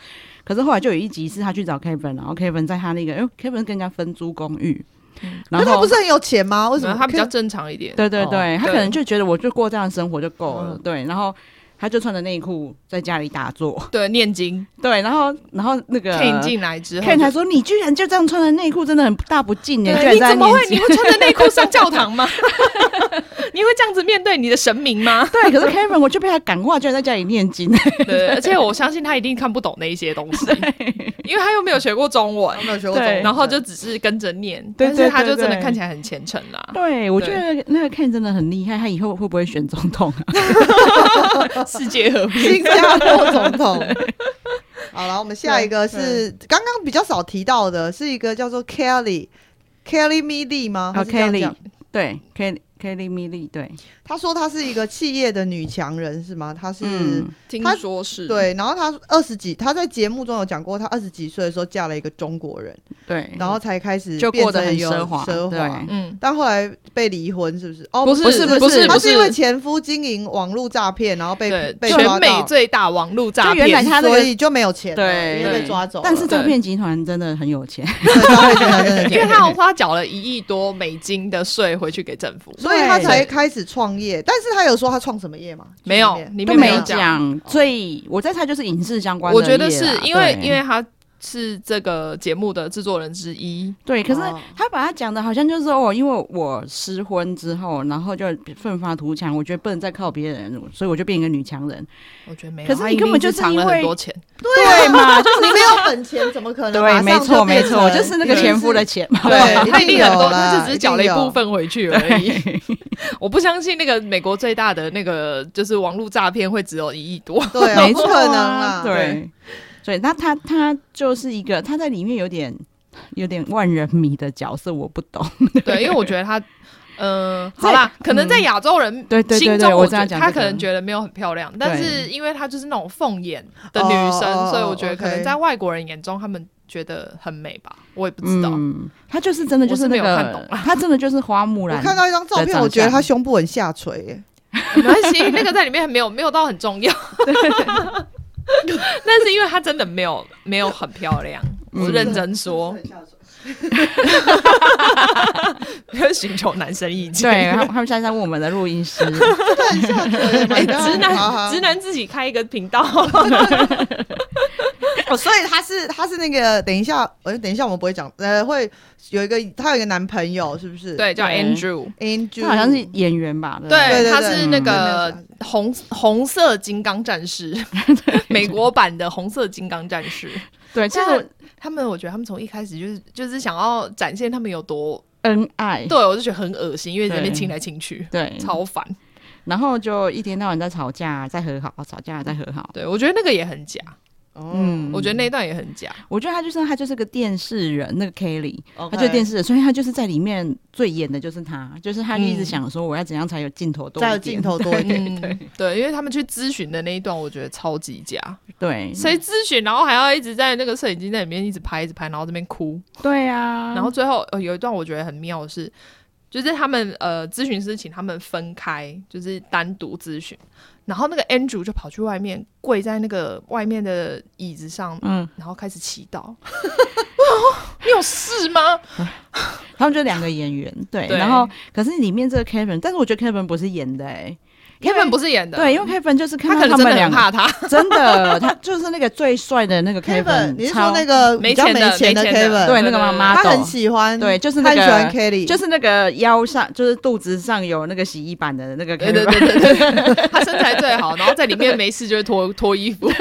Speaker 2: 可是后来就有一集是他去找 Kevin，然后 Kevin 在他那个，因为 Kevin 跟人家分租公寓，
Speaker 1: 然后他不是很有钱吗？为什么
Speaker 3: 他比较正常一点？
Speaker 2: 对对对，他可能就觉得我就过这样的生活就够了。对，然后他就穿着内裤在家里打坐，
Speaker 3: 对，念经。
Speaker 2: 对，然后然后那个
Speaker 3: Ken 进来之后
Speaker 2: ，Ken 才说你居然就这样穿着内裤，真的很大不敬耶！
Speaker 3: 你怎么会？你会穿着内裤上教堂吗？你会这样子面对你的神明吗？
Speaker 2: 对，可是 Kevin 我就被他感化，居然在家里念经。
Speaker 3: 对，而且我相信他一定看不懂那一些东西，因为他又没有学过中文，
Speaker 1: 没有学过中文，
Speaker 3: 然后就只是跟着念。但是他就真的看起来很虔诚啦。
Speaker 2: 对，我觉得那个 Ken 真的很厉害，他以后会不会选总统
Speaker 3: 啊？世界和平，
Speaker 1: 新加坡总统。好了，我们下一个是刚刚比较少提到的，是一个叫做 Kelly Kelly m i l y 吗？
Speaker 2: 好，Kelly，对，Kelly。Kelly Mili 对，
Speaker 1: 他说他是一个企业的女强人是吗？她是，嗯、
Speaker 3: 听说是
Speaker 1: 对。然后她二十几，她在节目中有讲过，她二十几岁的时候嫁了一个中国人，
Speaker 2: 对，
Speaker 1: 然后才开始
Speaker 2: 就过得很奢
Speaker 1: 华，
Speaker 2: 奢
Speaker 1: 华，嗯。但后来被离婚，是不是？
Speaker 3: 哦，不是，不是，不是，
Speaker 1: 他是因为前夫经营网络诈骗，然后被被
Speaker 3: 全美最大网络诈骗，
Speaker 2: 原来他
Speaker 1: 所以就没有钱，
Speaker 2: 对，
Speaker 1: 因为被抓走。
Speaker 2: 但是诈骗集团真的很有
Speaker 1: 钱，
Speaker 3: 因为他花缴了一亿多美金的税回去给政府，
Speaker 1: 所以他。才开始创业，但是他有说他创什么业吗？
Speaker 3: 没有，
Speaker 2: 你们没讲。所以我在猜就是影视相关的。
Speaker 3: 我觉得是因为，因为他是这个节目的制作人之一。
Speaker 2: 对，可是他把他讲的好像就是说哦，因为我失婚之后，然后就奋发图强，我觉得不能再靠别人，所以我就变一个女强人。
Speaker 3: 我觉得没有，
Speaker 2: 可是你根本就是因为
Speaker 3: 很多钱，
Speaker 1: 对嘛？就是你没有本钱，怎么可能？
Speaker 2: 对，没错没错，就是那个前夫的钱嘛。
Speaker 3: 对，他一定很多，他就只是缴了一部分回去而已。我不相信那个美国最大的那个就是网络诈骗会只有一亿多，
Speaker 1: 对，没可能啊。
Speaker 2: 对，对，那他他就是一个他在里面有点有点万人迷的角色，我不懂。
Speaker 3: 对，因为我觉得他。嗯，好啦，可能在亚洲人心中，我觉得他可能觉得没有很漂亮，但是因为她就是那种凤眼的女生，所以我觉得可能在外国人眼中，他们觉得很美吧。我也不知道，
Speaker 2: 她就是真的就是那个，她真的就是花木兰。
Speaker 1: 我看到一张照片，我觉得她胸部很下垂，耶。
Speaker 3: 没关系，那个在里面没有没有到很重要。但是因为她真的没有没有很漂亮，我认真说。要寻求男生意见，
Speaker 2: 对，他们现在在问我们的录音师，
Speaker 3: 哎，直男直男自己开一个频道，
Speaker 1: 哦，所以他是他是那个，等一下，呃，等一下我们不会讲，呃，会有一个他有一个男朋友，是不是？
Speaker 3: 对，叫 Andrew，Andrew，
Speaker 2: 他好像是演员吧？
Speaker 3: 对，他是那个红红色金刚战士，美国版的红色金刚战士。
Speaker 2: 对，其实。
Speaker 3: 他们，我觉得他们从一开始就是就是想要展现他们有多
Speaker 2: 恩爱，
Speaker 3: 对，我就觉得很恶心，因为在那边亲来亲去，对，超烦。
Speaker 2: 然后就一天到晚在吵架，在和好，吵架再和好。
Speaker 3: 对，我觉得那个也很假。嗯，我觉得那段也很假。
Speaker 2: 我觉得他就是他就是个电视人，那个 Kelly，他就是电视人，所以他就是在里面最演的就是他，就是他一直想说我要怎样才有镜头多，
Speaker 1: 才有镜头多一点。
Speaker 3: 对对，因为他们去咨询的那一段，我觉得超级假。
Speaker 2: 对，
Speaker 3: 谁咨询，然后还要一直在那个摄影机在里面一直拍，一直拍，然后这边哭。
Speaker 2: 对啊，
Speaker 3: 然后最后呃有一段我觉得很妙的是，就是他们呃咨询师请他们分开，就是单独咨询。然后那个 Andrew 就跑去外面跪在那个外面的椅子上，嗯，然后开始祈祷。你有事吗？
Speaker 2: 他们就两个演员，对，对然后可是里面这个 Kevin，但是我觉得 Kevin 不是演的哎、欸。
Speaker 3: Kevin 不是演的，
Speaker 2: 对，因为 Kevin 就是看到他们两怕他，真的，他就是那个最帅的那个 Kevin。
Speaker 1: 你是说那个比较没钱的 Kevin？
Speaker 2: 对，那个妈妈，
Speaker 1: 他很喜欢，
Speaker 2: 对，就是那个，就是那个腰上，就是肚子上有那个洗衣板的那个 Kevin。
Speaker 3: 对对对对，他身材最好，然后在里面没事就会脱 脱衣服。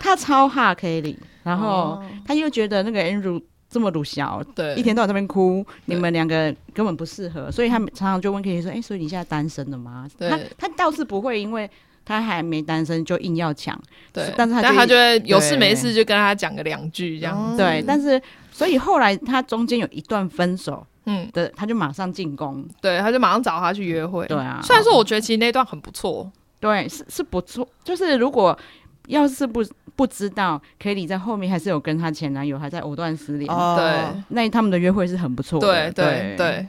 Speaker 2: 他超怕 Kelly，然后他又觉得那个 Andrew。这么鲁小，对，一天到晚在那边哭，你们两个根本不适合，所以他常常就问 Kelly 说：“哎，所以你现在单身了吗？”他他倒是不会，因为他还没单身就硬要抢，对，但是他
Speaker 3: 他就会有事没事就跟他讲个两句这样，
Speaker 2: 对，但是所以后来他中间有一段分手，嗯。的，他就马上进攻，
Speaker 3: 对，他就马上找他去约会，
Speaker 2: 对啊，
Speaker 3: 虽然说我觉得其实那段很不错，
Speaker 2: 对，是是不错，就是如果要是不。不知道 Kelly 在后面还是有跟她前男友还在藕断丝连，
Speaker 3: 对，
Speaker 2: 那他们的约会是很不错的，
Speaker 3: 对对。对。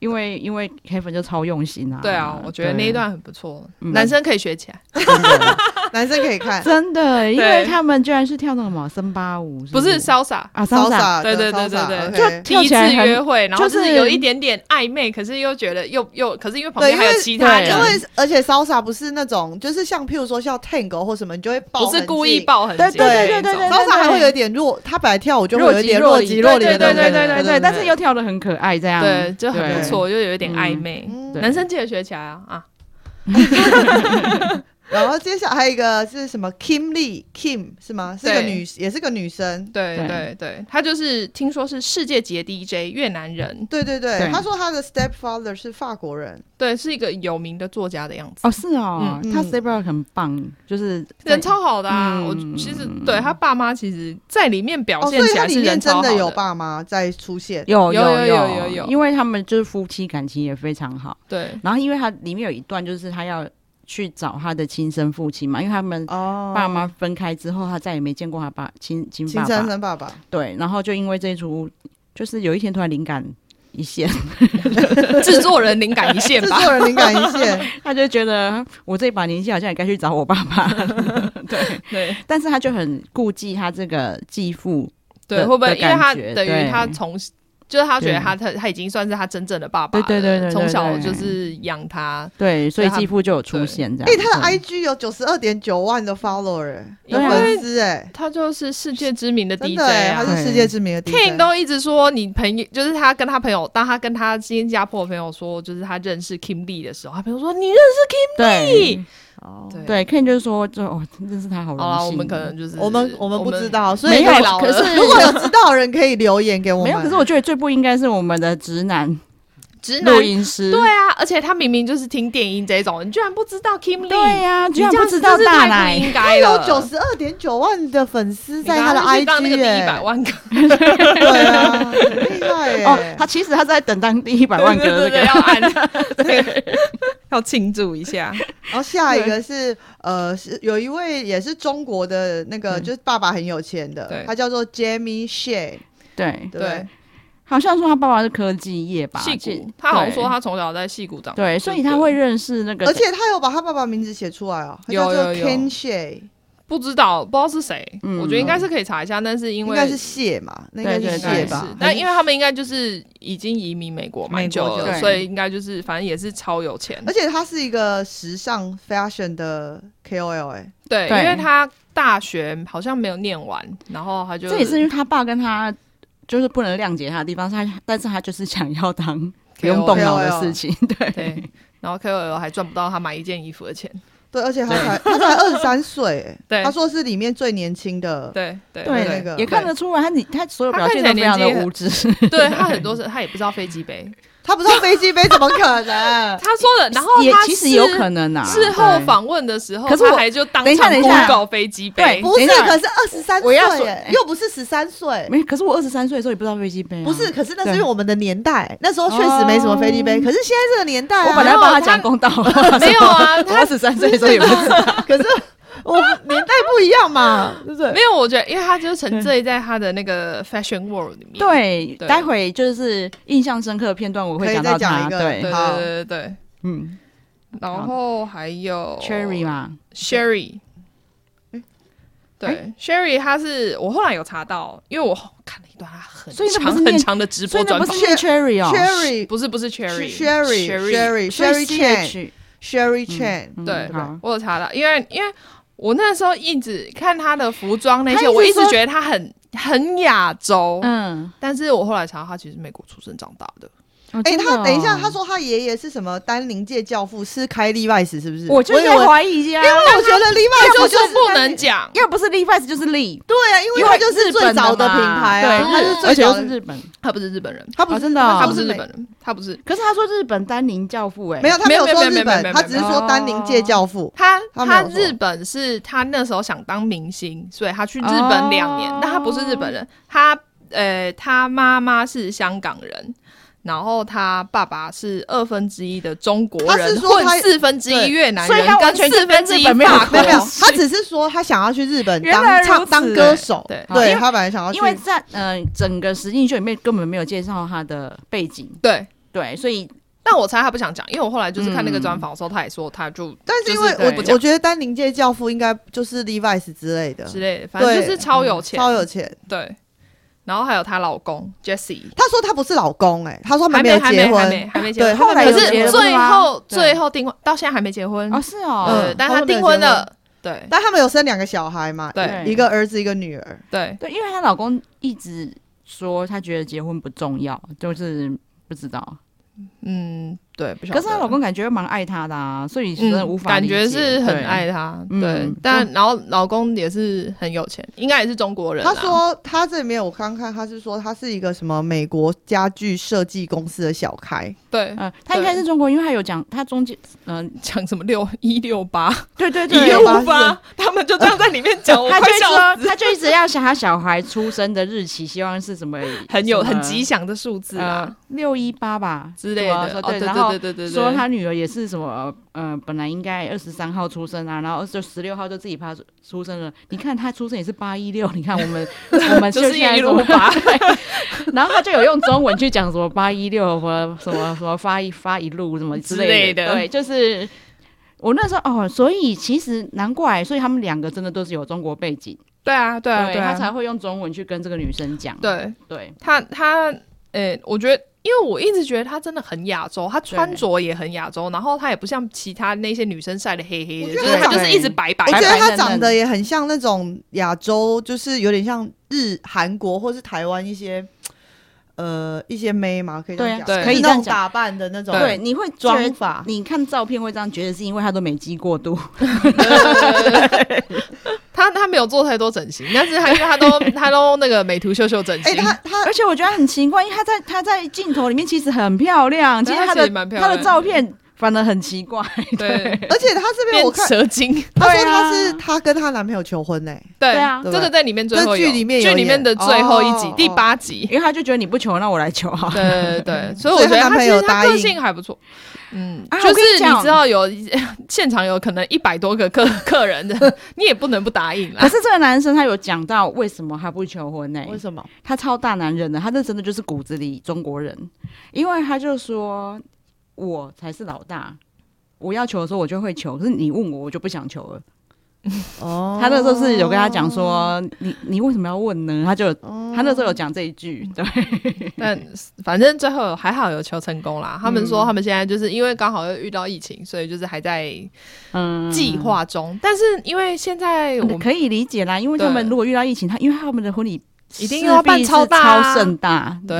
Speaker 2: 因为因为 Kevin 就超用心啊，
Speaker 3: 对啊，我觉得那一段很不错，男生可以学起来，
Speaker 1: 男生可以看，
Speaker 2: 真的，因为他们居然是跳那个什么森巴舞，
Speaker 3: 不是？潇洒
Speaker 2: 啊，潇洒，
Speaker 3: 对对对对对，就第一次约会，然后就是有一点点暧昧，可是又觉得又又，可是因为旁边还有其他人，
Speaker 1: 因为而且潇洒不是那种，就是像譬如说像 Tango 或什么，你就会抱，
Speaker 3: 不是故意抱很紧，
Speaker 2: 对对对对对，
Speaker 1: 潇洒还会有一点弱，他本来跳舞就会有点若即若离，对对
Speaker 2: 对对对对，但是又跳的很可爱，这样。
Speaker 3: 对，就很不错，就有一点暧昧。男生记得学起来啊啊！
Speaker 1: 然后接下来还有一个是什么？Kim Lee Kim 是吗？是个女，也是个女生。
Speaker 3: 对对对，她就是听说是世界级 DJ 越南人。
Speaker 1: 对对对，她说她的 stepfather 是法国人，
Speaker 3: 对，是一个有名的作家的样子。
Speaker 2: 哦，是哦，她 stepfather 很棒，就是
Speaker 3: 人超好的啊。我其实对她爸妈其实在里面表现起来是人。
Speaker 1: 真的有爸妈在出现，
Speaker 2: 有有有有有有，因为他们就是夫妻感情也非常好。
Speaker 3: 对，
Speaker 2: 然后因为他里面有一段就是他要。去找他的亲生父亲嘛，因为他们爸妈分开之后，他再也没见过他爸亲亲爸爸。亲
Speaker 1: 生爸爸。
Speaker 2: 对，然后就因为这一出，就是有一天突然灵感一现，
Speaker 3: 制作人灵感一现吧，
Speaker 1: 制作人灵感一现，
Speaker 2: 他就觉得我这把年纪好像也该去找我爸爸。对。对，但是他就很顾忌他这个继父，
Speaker 3: 对，会不会因为他等于他从就是他觉得他他他已经算是他真正的爸爸，
Speaker 2: 对对对，
Speaker 3: 从小就是养他，
Speaker 2: 对，所以继父就有出现这样。
Speaker 1: 哎，他的 IG 有九十二点九万的 follower，有粉丝哎，
Speaker 3: 他就是世界知名的 DJ，
Speaker 1: 他是世界知名的 DJ。
Speaker 3: King 都一直说你朋友，就是他跟他朋友，当他跟他新加坡的朋友说，就是他认识 Kim Lee 的时候，他朋友说你认识 Kim Lee。
Speaker 2: 哦，对，Ken 就是说，就哦，真是他好
Speaker 3: 我们可能就是
Speaker 1: 我们我们不知道，所以
Speaker 2: 没有。可是
Speaker 1: 如果有知道的人可以留言给我们。
Speaker 2: 没有，可是我觉得最不应该是我们的直男，
Speaker 3: 直男
Speaker 2: 录音师。
Speaker 3: 对啊，而且他明明就是听电音这种，你居然不知道 Kim Lee？
Speaker 2: 对呀，居然不知道大奶。
Speaker 1: 应该有九十二点九万的粉丝在他的 IG，
Speaker 3: 当那个第一百万个。
Speaker 1: 对啊，很厉害
Speaker 2: 哦。他其实他在等当第一百万个这个
Speaker 3: 要按。对 要庆祝一下，
Speaker 1: 然后下一个是呃，是有一位也是中国的那个，就是爸爸很有钱的，他叫做 Jamie Xie，
Speaker 2: 对对，好像说他爸爸是科技业吧，
Speaker 3: 戏谷，他好像说他从小在戏谷长大，
Speaker 2: 对，所以他会认识那个，
Speaker 1: 而且他有把他爸爸名字写出来哦，叫做 Ken Shae。
Speaker 3: 不知道，不知道是谁，我觉得应该是可以查一下，但是因为
Speaker 1: 应该是谢嘛，那应该是谢吧。
Speaker 3: 但因为他们应该就是已经移民美国蛮久了，所以应该就是反正也是超有钱。
Speaker 1: 而且他是一个时尚 fashion 的 KOL 哎，
Speaker 3: 对，因为他大学好像没有念完，然后他就
Speaker 2: 这也是因为他爸跟他就是不能谅解他的地方，他但是他就是想要当 不用动脑的事情，对。
Speaker 3: 对然后 KOL 还赚不到他买一件衣服的钱。
Speaker 1: 对，而且他才他才二十三岁，对，他说是里面最年轻的，
Speaker 3: 对对
Speaker 2: 对，那个也看得出来，他你他所有表现都非常的无知，
Speaker 3: 对他很多是，他也不知道飞机杯。
Speaker 1: 他不知道飞机杯怎么可能？
Speaker 3: 他说的，然后
Speaker 2: 也其实有可能啊。
Speaker 3: 事后访问的时候，可是他还就当场 Google 飞机杯。
Speaker 1: 不是，可是二十三岁，又不是十三岁。
Speaker 2: 没，可是我二十三岁的时候也不知道飞机杯。
Speaker 1: 不是，可是那是因为我们的年代，那时候确实没什么飞机杯。可是现在这个年代，
Speaker 2: 我本来要帮他讲公道，
Speaker 3: 没有啊，
Speaker 2: 他二十三岁的时候也不知道。
Speaker 1: 可是。我年代不一样嘛，是不是？
Speaker 3: 没有，我觉得，因为他就是沉醉在他的那个 fashion world 里面。
Speaker 2: 对，待会就是印象深刻的片段，我会讲到他。对，
Speaker 3: 对，对，对，对，嗯。然后还有
Speaker 2: Cherry 嘛
Speaker 3: ，Sherry。对，Sherry，他是我后来有查到，因为我看了一段他很长很长的直播专访。
Speaker 2: 不是 Cherry 哦
Speaker 1: ，Cherry
Speaker 3: 不是不是
Speaker 1: Cherry，Sherry，Sherry，Sherry Chen，Sherry Chen。
Speaker 3: 对，我有查到，因为因为。我那时候一直看他的服装那些，我一直觉得他很很亚洲，嗯，但是我后来查，他其实美国出生长大的。
Speaker 1: 哎，他等一下，他说他爷爷是什么丹宁界教父，是开 Levi's 是不是？
Speaker 2: 我就是怀疑一下，
Speaker 1: 因为我觉得 Levi's
Speaker 3: 就是不能讲，
Speaker 2: 要不是 Levi's 就是 Lee。
Speaker 1: 对啊，因为他就是最早的品牌，
Speaker 2: 对，他是而且又是日本，
Speaker 3: 他不是日本人，
Speaker 1: 他不是
Speaker 2: 真的，
Speaker 3: 他不是日本人，他不是。
Speaker 2: 可是他说日本丹宁教父，哎，
Speaker 1: 没有，他没有说日本，他只是说丹宁界教父。
Speaker 3: 他他日本是他那时候想当明星，所以他去日本两年，但他不是日本人，他呃，他妈妈是香港人。然后他爸爸是二分之一的中国人，混四分之一越南人，跟四分之一。
Speaker 1: 没有没有，他只是说他想要去日本当唱当歌手。对，对他本来想要去，
Speaker 2: 因为在呃整个实境秀里面根本没有介绍他的背景。
Speaker 3: 对
Speaker 2: 对，所以
Speaker 3: 但我猜他不想讲，因为我后来就是看那个专访的时候，他也说他就，
Speaker 1: 但是因为我我觉得丹宁界教父应该就是 Levi's 之类的
Speaker 3: 之类的，反正就是超有钱，
Speaker 1: 超有钱，
Speaker 3: 对。然后还有她老公 Jesse，
Speaker 1: 她说她不是老公哎，她说还没有结婚，
Speaker 3: 还没还没结婚，对后来可是最后最后订婚到现在还没结婚。
Speaker 2: 哦，是哦，
Speaker 3: 但她订婚了，对，
Speaker 1: 但他们有生两个小孩嘛，
Speaker 3: 对，
Speaker 1: 一个儿子一个女儿，
Speaker 3: 对。
Speaker 2: 对，因为她老公一直说他觉得结婚不重要，就是不知道，
Speaker 3: 嗯。对，
Speaker 2: 可是她老公感觉又蛮爱她的啊，所以真的无法
Speaker 3: 感觉是很爱她。对，但然后老公也是很有钱，应该也是中国人。
Speaker 1: 他说他这里面我刚看，他是说他是一个什么美国家具设计公司的小开。
Speaker 3: 对，
Speaker 2: 嗯，他应该是中国，因为他有讲他中间嗯
Speaker 3: 讲什么六一六八，
Speaker 2: 对对对，
Speaker 3: 一六八，他们就这样在里面讲。
Speaker 2: 他就说他就一直要想他小孩出生的日期，希望是什么
Speaker 3: 很有很吉祥的数字啊，
Speaker 2: 六一八吧
Speaker 3: 之类的。
Speaker 2: 对，然后。对对对，说他女儿也是什么，嗯、呃，本来应该二十三号出生啊，然后就十六号就自己怕出生了。你看他出生也是八一六，你看我们 我们就是一路八，然后他就有用中文去讲什么八一六和什么什么发一发一路什么之类的。对，就是我那时候哦，所以其实难怪，所以他们两个真的都是有中国背景。
Speaker 3: 对啊，对啊，对啊，
Speaker 2: 他才会用中文去跟这个女生讲。
Speaker 3: 对，
Speaker 2: 对，
Speaker 3: 他他。诶，我觉得。因为我一直觉得她真的很亚洲，她穿着也很亚洲，然后她也不像其他那些女生晒的黑黑的，就是她就是一直白白。
Speaker 1: 我觉得她长得也很像那种亚洲，就是有点像日韩国或是台湾一些呃一些妹嘛，可以这样讲，可以那种打扮的那种。
Speaker 2: 对，你会妆法，你看照片会这样觉得，是因为她都美肌过度。
Speaker 3: 没有做太多整形，但是他他都 他都那个美图秀秀整形。
Speaker 2: 欸、他他而且我觉得很奇怪，因为他在他在镜头里面其实很漂亮，其实他的他，他的照片反正很奇怪。对，
Speaker 1: 而且他这边我看
Speaker 3: 蛇精，
Speaker 1: 他说他是他跟她男朋友求婚呢、欸。
Speaker 3: 对啊，这个在里面最后剧里面剧里面的最后一集、哦、第八集，
Speaker 2: 因为他就觉得你不求，那我来求哈。
Speaker 3: 对对对，所以我觉得他其实他个性还不错。嗯，啊、就是你知道有 现场有可能一百多个客 客人的，你也不能不答应啦。
Speaker 2: 可是这个男生他有讲到为什么他不求婚呢、欸？
Speaker 1: 为什么？
Speaker 2: 他超大男人的，他这真的就是骨子里中国人，因为他就说我才是老大，我要求的时候我就会求，可是你问我，我就不想求了。哦，他那时候是有跟他讲说，你你为什么要问呢？他就、哦、他那时候有讲这一句，对。
Speaker 3: 但反正最后还好有求成功啦。他们说他们现在就是因为刚好又遇到疫情，所以就是还在嗯计划中。但是因为现在我
Speaker 2: 可以理解啦，因为他们如果遇到疫情，他因为他们的婚礼。
Speaker 3: 一定要办超大、
Speaker 2: 超盛大，对。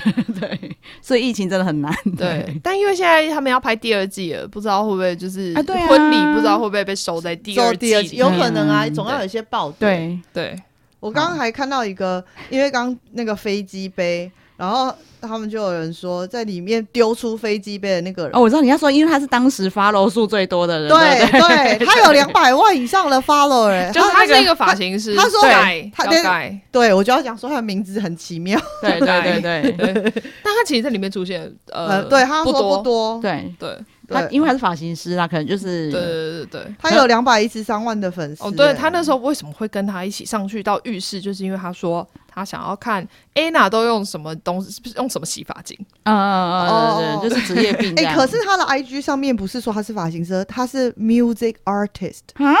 Speaker 2: 对，所以疫情真的很难。
Speaker 3: 对，但因为现在他们要拍第二季了，不知道会不会就是婚礼，不知道会不会被收在第二季？
Speaker 1: 有可能啊，总要有一些爆。
Speaker 2: 对。
Speaker 3: 对，
Speaker 1: 我刚刚还看到一个，因为刚那个飞机杯，然后。他们就有人说，在里面丢出飞机杯的那个人。
Speaker 2: 哦，我知道你要说，因为他是当时 follow 数最多的人，
Speaker 1: 对对，对，他有两百万以上的 follower，
Speaker 3: 就是他是一个发型师，他说改，他
Speaker 1: 改，对我就要讲说他的名字很奇妙，
Speaker 2: 对对对 对，
Speaker 3: 但他其实在里面出现，呃，
Speaker 1: 对他说不多，
Speaker 2: 对。
Speaker 3: 对。
Speaker 2: 他因为他是发型师啊，可能就是
Speaker 3: 对对对对，
Speaker 1: 他有两百一十三万的粉丝、欸。
Speaker 3: 哦，对他那时候为什么会跟他一起上去到浴室，就是因为他说他想要看 Anna 都用什么东西，用什么洗发精。
Speaker 2: 嗯嗯嗯，哦，对对，就是职业病。哎、
Speaker 1: 欸，可是他的 IG 上面不是说他是发型师，他是 music artist 啊。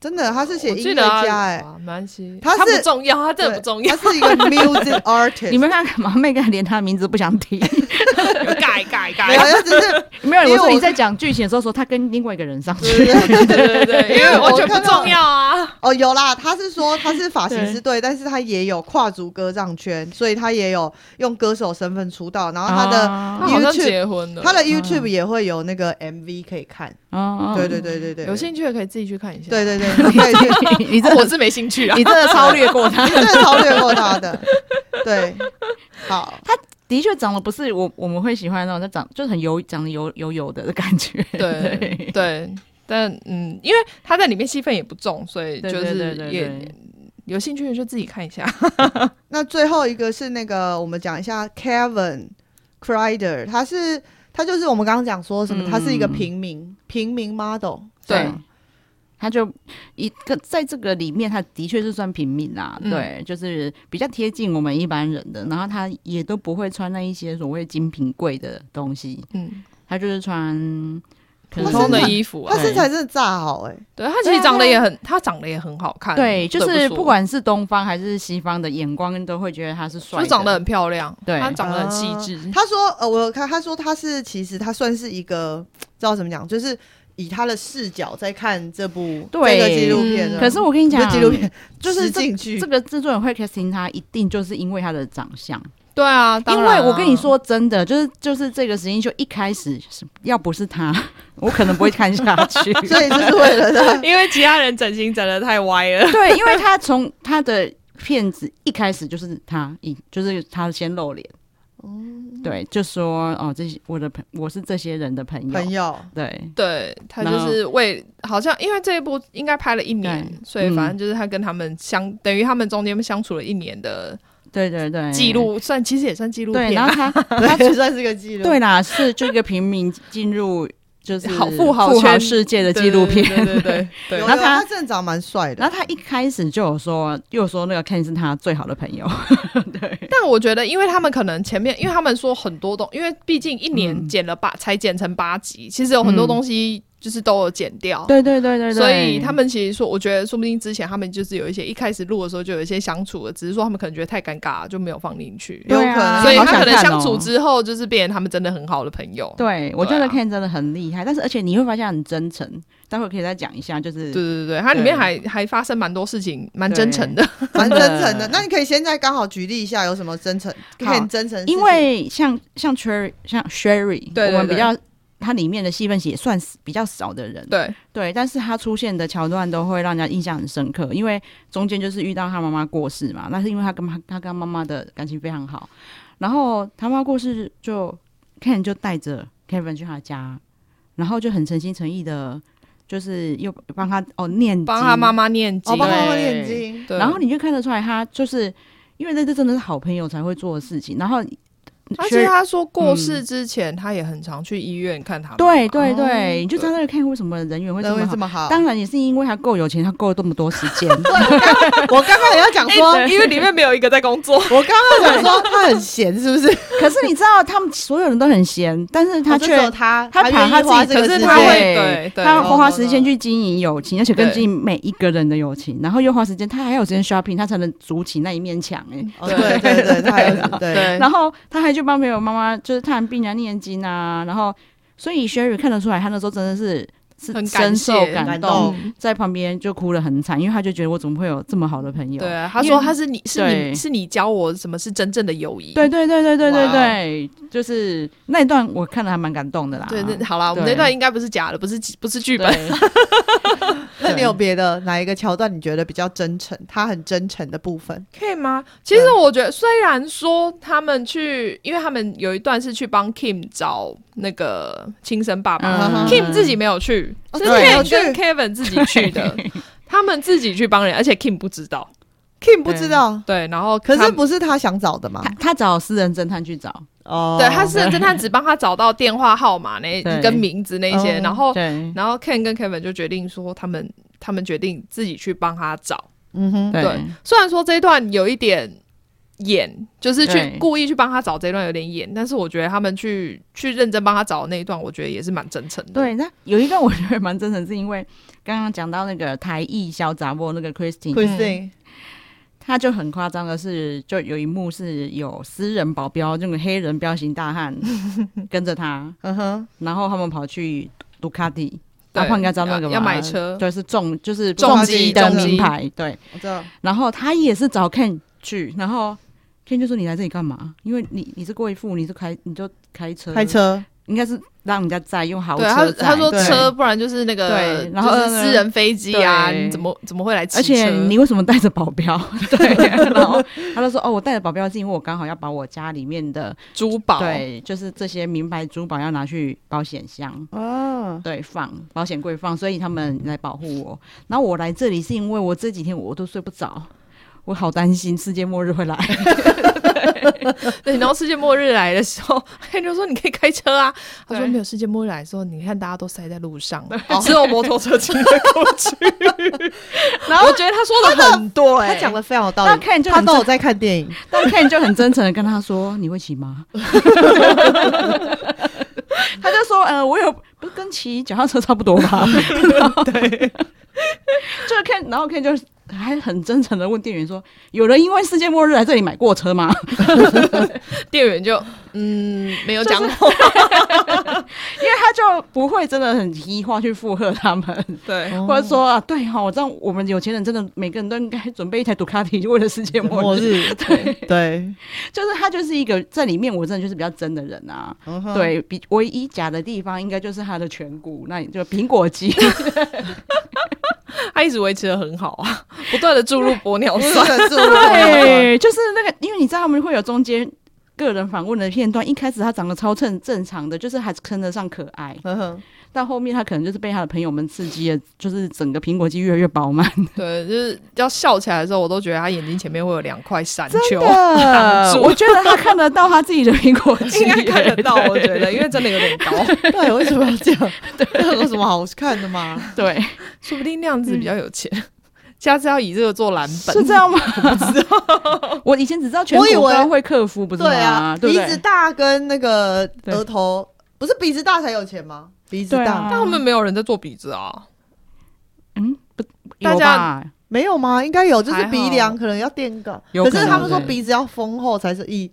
Speaker 1: 真的，他是写音乐家哎，
Speaker 3: 没关系，
Speaker 1: 他
Speaker 3: 是不重要，他真的不重要，
Speaker 1: 他是一个 music artist。
Speaker 2: 你们看马妹跟连他的名字不想提，
Speaker 3: 改改改，
Speaker 1: 没有，只是
Speaker 2: 没有。我说你在讲剧情的时候说他跟另外一个人上去，
Speaker 3: 对对对对，因为完全不重要啊。
Speaker 1: 哦，有啦，他是说他是发型师对，但是他也有跨足歌唱圈，所以他也有用歌手身份出道，然后他的 YouTube 结婚了，他的 YouTube 也会有那个 MV 可以看。哦，对对对对对，
Speaker 3: 有兴趣的可以自己去看一下。
Speaker 1: 对对 对。
Speaker 2: 你你这
Speaker 3: 我是没兴趣啊！
Speaker 2: 你真的超越过他，
Speaker 1: 你真的超越过他的。对，好，
Speaker 2: 他的确长得不是我我们会喜欢那种，他长就是很油，长得油油油的的感觉。
Speaker 3: 对 对，但嗯，因为他在里面戏份也不重，所以就是也有兴趣的就自己看一下。
Speaker 1: 那最后一个是那个，我们讲一下 Kevin Kreider，他是他就是我们刚刚讲说什么，他是一个平民平民 model，
Speaker 2: 对。他就一个在这个里面，他的确是算平民啦，嗯、对，就是比较贴近我们一般人的。然后他也都不会穿那一些所谓精品贵的东西，嗯，他就是穿
Speaker 3: 普通的衣服，啊。
Speaker 1: 他身材真的炸好哎，欸，
Speaker 3: 对他其实长得也很，他长得也很好看，
Speaker 2: 对，就是不管是东方还是西方的眼光都会觉得他是帅，
Speaker 3: 就长得很漂亮，对，他长得很细致，呃。
Speaker 1: 他说呃，我有看他说他是其实他算是一个 知道怎么讲，就是。以他的视角在看这部对这个纪录片，
Speaker 2: 可是我跟你讲，
Speaker 1: 纪录片
Speaker 2: 就是这这个制作人会 casting 他，一定就是因为他的长相。
Speaker 3: 对啊，
Speaker 2: 因为我跟你说真的，就是就是这个实验秀一开始是要不是他，我可能不会看下去。
Speaker 1: 所以就是为了他，
Speaker 3: 因为其他人整形整的太歪了。
Speaker 2: 对，因为他从他的片子一开始就是他，一就是他先露脸。对，就说哦，这些我的朋，我是这些人的朋友。
Speaker 1: 朋友，
Speaker 2: 对，
Speaker 3: 对他就是为好像因为这一部应该拍了一年，所以反正就是他跟他们相、嗯、等于他们中间相处了一年的，
Speaker 2: 对对对，
Speaker 3: 记录算其实也算纪录片，
Speaker 2: 然后他
Speaker 1: 他也算是个记录，
Speaker 2: 对啦，是就一个平民进入。就是好富豪圈世界的纪录片，
Speaker 3: 对对对，對。
Speaker 1: 然后 他他真的长蛮帅的。
Speaker 2: 然后他一开始就有说，又说那个 Ken 是他最好的朋友。对。
Speaker 3: 但我觉得，因为他们可能前面，因为他们说很多东，因为毕竟一年剪了八，才剪成八集，其实有很多东西就是都有剪掉，
Speaker 2: 对对对对对，
Speaker 3: 所以他们其实说，我觉得说不定之前他们就是有一些一开始录的时候就有一些相处的，只是说他们可能觉得太尴尬了，就没有放进去，
Speaker 1: 有可能，
Speaker 3: 所以他可能相处之后就是变成他们真的很好的朋友。
Speaker 2: 对，我觉得 Ken 真的很厉害，但是而且你会发现很真诚，待会可以再讲一下，就是
Speaker 3: 对对对，它里面还还发生蛮多事情，蛮真诚的，
Speaker 1: 蛮真诚的。那你可以现在刚好举例一下有什么真诚，Ken 真诚，
Speaker 2: 因为像像 Cherry 像 Sherry，我们比较。它里面的戏份也算是比较少的人，
Speaker 3: 对。
Speaker 2: 对，但是他出现的桥段都会让人家印象很深刻，因为中间就是遇到他妈妈过世嘛，那是因为他跟他他跟妈妈的感情非常好，然后他妈妈过世就 Ken 就带着 Kevin 去他家，然后就很诚心诚意的，就是又帮他哦念经，
Speaker 3: 帮他妈妈念经，
Speaker 1: 帮他妈妈念经，
Speaker 2: 然后你就看得出来，他就是因为那这真的是好朋友才会做的事情，然后。
Speaker 3: 而且他说过世之前，他也很常去医院看他。
Speaker 2: 对对对，你就在那里看为什么人缘会这么好？当然也是因为他够有钱，他够了这么多时间。
Speaker 1: 我刚刚也要讲说，
Speaker 3: 因为里面没有一个在工作。
Speaker 1: 我刚刚讲说他很闲，是不是？
Speaker 2: 可是你知道，他们所有人都很闲，但是他却
Speaker 1: 他
Speaker 2: 他把他自己，
Speaker 3: 可是他会对
Speaker 2: 他花时间去经营友情，而且跟经营每一个人的友情，然后又花时间，他还有时间 shopping，他才能筑起那一面墙。哎，
Speaker 1: 对对对，他还有 对，
Speaker 2: 然后他还去帮朋友妈妈。就是看病啊、念经啊，然后所以 Sherry 看得出来，他那时候真的是是深受感动，在旁边就哭得很惨，因为他就觉得我怎么会有这么好的朋友？
Speaker 3: 对啊，他说他是你是你是你教我什么是真正的友谊？
Speaker 2: 对对对对对对对，就是那一段我看了还蛮感动的啦。
Speaker 3: 对，那好啦，我们那段应该不是假的，不是不是剧本。
Speaker 1: 那你有别的哪一个桥段你觉得比较真诚？他很真诚的部分？
Speaker 3: 可以吗？其实我觉得，虽然说他们去，因为他们有一段是去帮 Kim 找那个亲生爸爸，Kim 自己没有去，是 Kim 跟 Kevin 自己去的，他们自己去帮人，而且 Kim 不知道
Speaker 1: ，Kim 不知道，
Speaker 3: 对，然后
Speaker 1: 可是不是他想找的嘛？
Speaker 2: 他找私人侦探去找。
Speaker 3: 哦，对，他私人侦探，只帮他找到电话号码那 跟名字那些，然后，然后 Ken 跟 Kevin 就决定说，他们他们决定自己去帮他找。嗯哼，对。虽然说这一段有一点演，就是去故意去帮他找这一段有点演，但是我觉得他们去去认真帮他找的那一段，我觉得也是蛮真诚的。
Speaker 2: 对，那有一段我觉得蛮真诚，是因为刚刚讲到那个台艺小杂货那个 Christine。他就很夸张的是，就有一幕是有私人保镖，那个黑人彪形大汉 跟着他，然后他们跑去杜卡迪，阿胖应该知道那个吧？
Speaker 3: 要买车，
Speaker 2: 对是重就是重机的名牌，对，我知道。然后他也是找 Ken 去，然后 Ken 就说：“你来这里干嘛？因为你你是贵妇，你是开你就开车。
Speaker 1: 开车，应该是。”
Speaker 2: 让人家载用豪车，
Speaker 3: 他他说车，不然就是那个，对，然后私人飞机啊，你怎么怎么会来骑车？
Speaker 2: 而且你为什么带着保镖？对，然后他就说哦，我带着保镖是因为我刚好要把我家里面的
Speaker 3: 珠宝，
Speaker 2: 对，就是这些名牌珠宝要拿去保险箱哦，对，放保险柜放，所以他们来保护我。然后我来这里是因为我这几天我都睡不着，我好担心世界末日会来。对，然后世界末日来的时候，他就说你可以开车啊。他说没有世界末日来的时候，你看大家都塞在路上，只有摩托车骑得过去。然后我觉得他说的很多，
Speaker 1: 他讲的非常有道理。他都有在看电影，
Speaker 2: 但 Ken 就很真诚的跟他说：“你会骑吗？”他就说：“呃，我有，不是跟骑脚踏车差不多吗？”对，就 Ken，然后 Ken 就。还很真诚的问店员说：“有人因为世界末日来这里买过车吗？”
Speaker 3: 店员就嗯没有讲过，
Speaker 2: 因为他就不会真的很提话去附和他们，对，或者说啊，对哈，我知道我们有钱人真的每个人都应该准备一台杜卡迪，就为了世界末日。对。对，就是他就是一个在里面，我真的就是比较真的人啊。对，比唯一假的地方，应该就是他的颧骨，那就苹果肌。
Speaker 3: 他一直维持的很好啊，不断的注入玻尿酸，
Speaker 2: 对，就是那个，因为你知道他们会有中间个人访问的片段，一开始他长得超正正常的，就是还称得上可爱，到后面他可能就是被他的朋友们刺激了，就是整个苹果肌越来越饱满。
Speaker 3: 对，就是要笑起来的时候，我都觉得他眼睛前面会有两块闪球。
Speaker 2: 我觉得他看得到他自己的苹果肌，
Speaker 3: 应该看得到。我觉得，因为真的有点高。
Speaker 1: 对，为什么要这样？对，有什么好看的吗？
Speaker 2: 对，
Speaker 3: 说不定那样子比较有钱。下次要以这个做蓝本，
Speaker 2: 是这样吗？我不知道。我以前只知道全国高会客服，不是吗？
Speaker 1: 对啊，鼻子大跟那个额头，不是鼻子大才有钱吗？鼻子大，
Speaker 3: 但他们没有人在做鼻子啊。
Speaker 2: 嗯，不，大家
Speaker 1: 没有吗？应该有，就是鼻梁可能要垫高，可是他们说鼻子要丰厚才是一。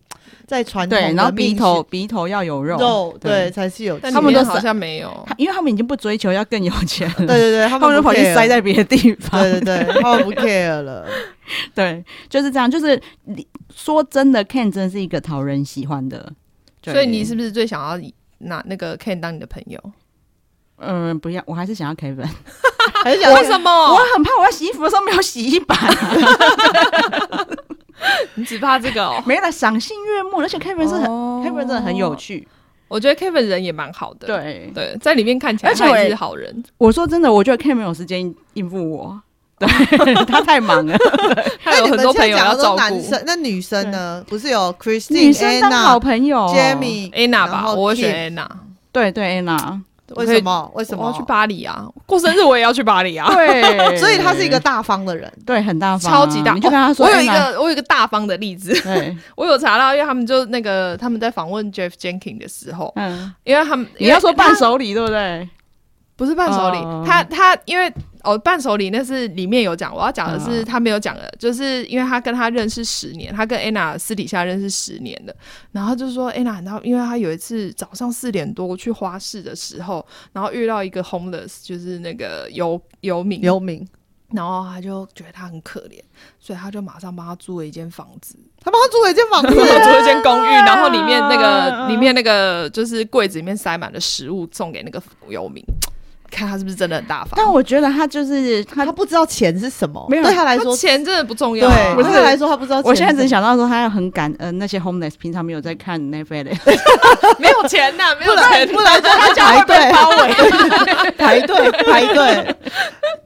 Speaker 1: 在传统，
Speaker 2: 对，然后鼻头鼻头要有肉，
Speaker 1: 肉对才是有。
Speaker 3: 他们都好像没有，
Speaker 2: 因为他们已经不追求要更有钱了。对
Speaker 1: 对对，他们
Speaker 2: 就跑去塞在别的地方。
Speaker 1: 对对对，他们不 care 了。
Speaker 2: 对，就是这样。就是你说真的，Ken 真的是一个讨人喜欢的。
Speaker 3: 所以你是不是最想要拿那个 Ken 当你的朋友？
Speaker 2: 嗯，不要，我还是想要 Kevin。
Speaker 3: 为什么？
Speaker 2: 我很怕我在洗衣服的时候没有洗衣板。
Speaker 3: 你只怕这个哦？
Speaker 2: 没了，赏心悦目，而且 Kevin 是很、oh, Kevin 真的很有趣，
Speaker 3: 我觉得 Kevin 人也蛮好的，
Speaker 2: 对对，
Speaker 3: 在里面看起来他也是好人。
Speaker 2: 我说真的，我觉得 Kevin 有时间应付我，对他太忙了，
Speaker 3: 他有很多朋友要照
Speaker 1: 顾。那女生呢？不是有 Christine
Speaker 2: 女生当好朋友
Speaker 1: ，Jamie
Speaker 3: Anna 吧？我选 Anna，
Speaker 2: 对对 Anna。
Speaker 1: 为什么？为什么
Speaker 3: 我要去巴黎啊？过生日我也要去巴黎啊！
Speaker 2: 对，
Speaker 1: 所以他是一个大方的人，
Speaker 2: 对，很大方，
Speaker 3: 超级大。
Speaker 2: 你就跟他说，
Speaker 3: 我有一个，我有一个大方的例子。对，我有查到，因为他们就那个他们在访问 Jeff Jenkins 的时候，嗯，因为他们
Speaker 2: 你要说伴手礼对不对？
Speaker 3: 不是伴手礼，他他因为。哦，伴手礼那是里面有讲，我要讲的是他没有讲的，嗯、就是因为他跟他认识十年，他跟 Anna 私底下认识十年的，然后就是说 Anna，然后因为他有一次早上四点多去花市的时候，然后遇到一个 homeless，就是那个游游民，
Speaker 1: 游民，
Speaker 3: 然后他就觉得他很可怜，所以他就马上帮他租了一间房子，
Speaker 1: 他帮他租了一间房子，
Speaker 3: 租了一间公寓，然后里面那个里面那个就是柜子里面塞满了食物，送给那个游民。看他是不是真的很大方，
Speaker 2: 但我觉得他就是他，
Speaker 1: 他不知道钱是什么，
Speaker 2: 没有
Speaker 1: 对他来说
Speaker 3: 钱真的不重要。
Speaker 1: 对，对他来说他不知道。
Speaker 2: 我现在只想到说他要很感恩那些 homeless，平常没有在看 Netflix，
Speaker 3: 没有钱呐，没有钱，
Speaker 1: 不然就他排队包围，排队排队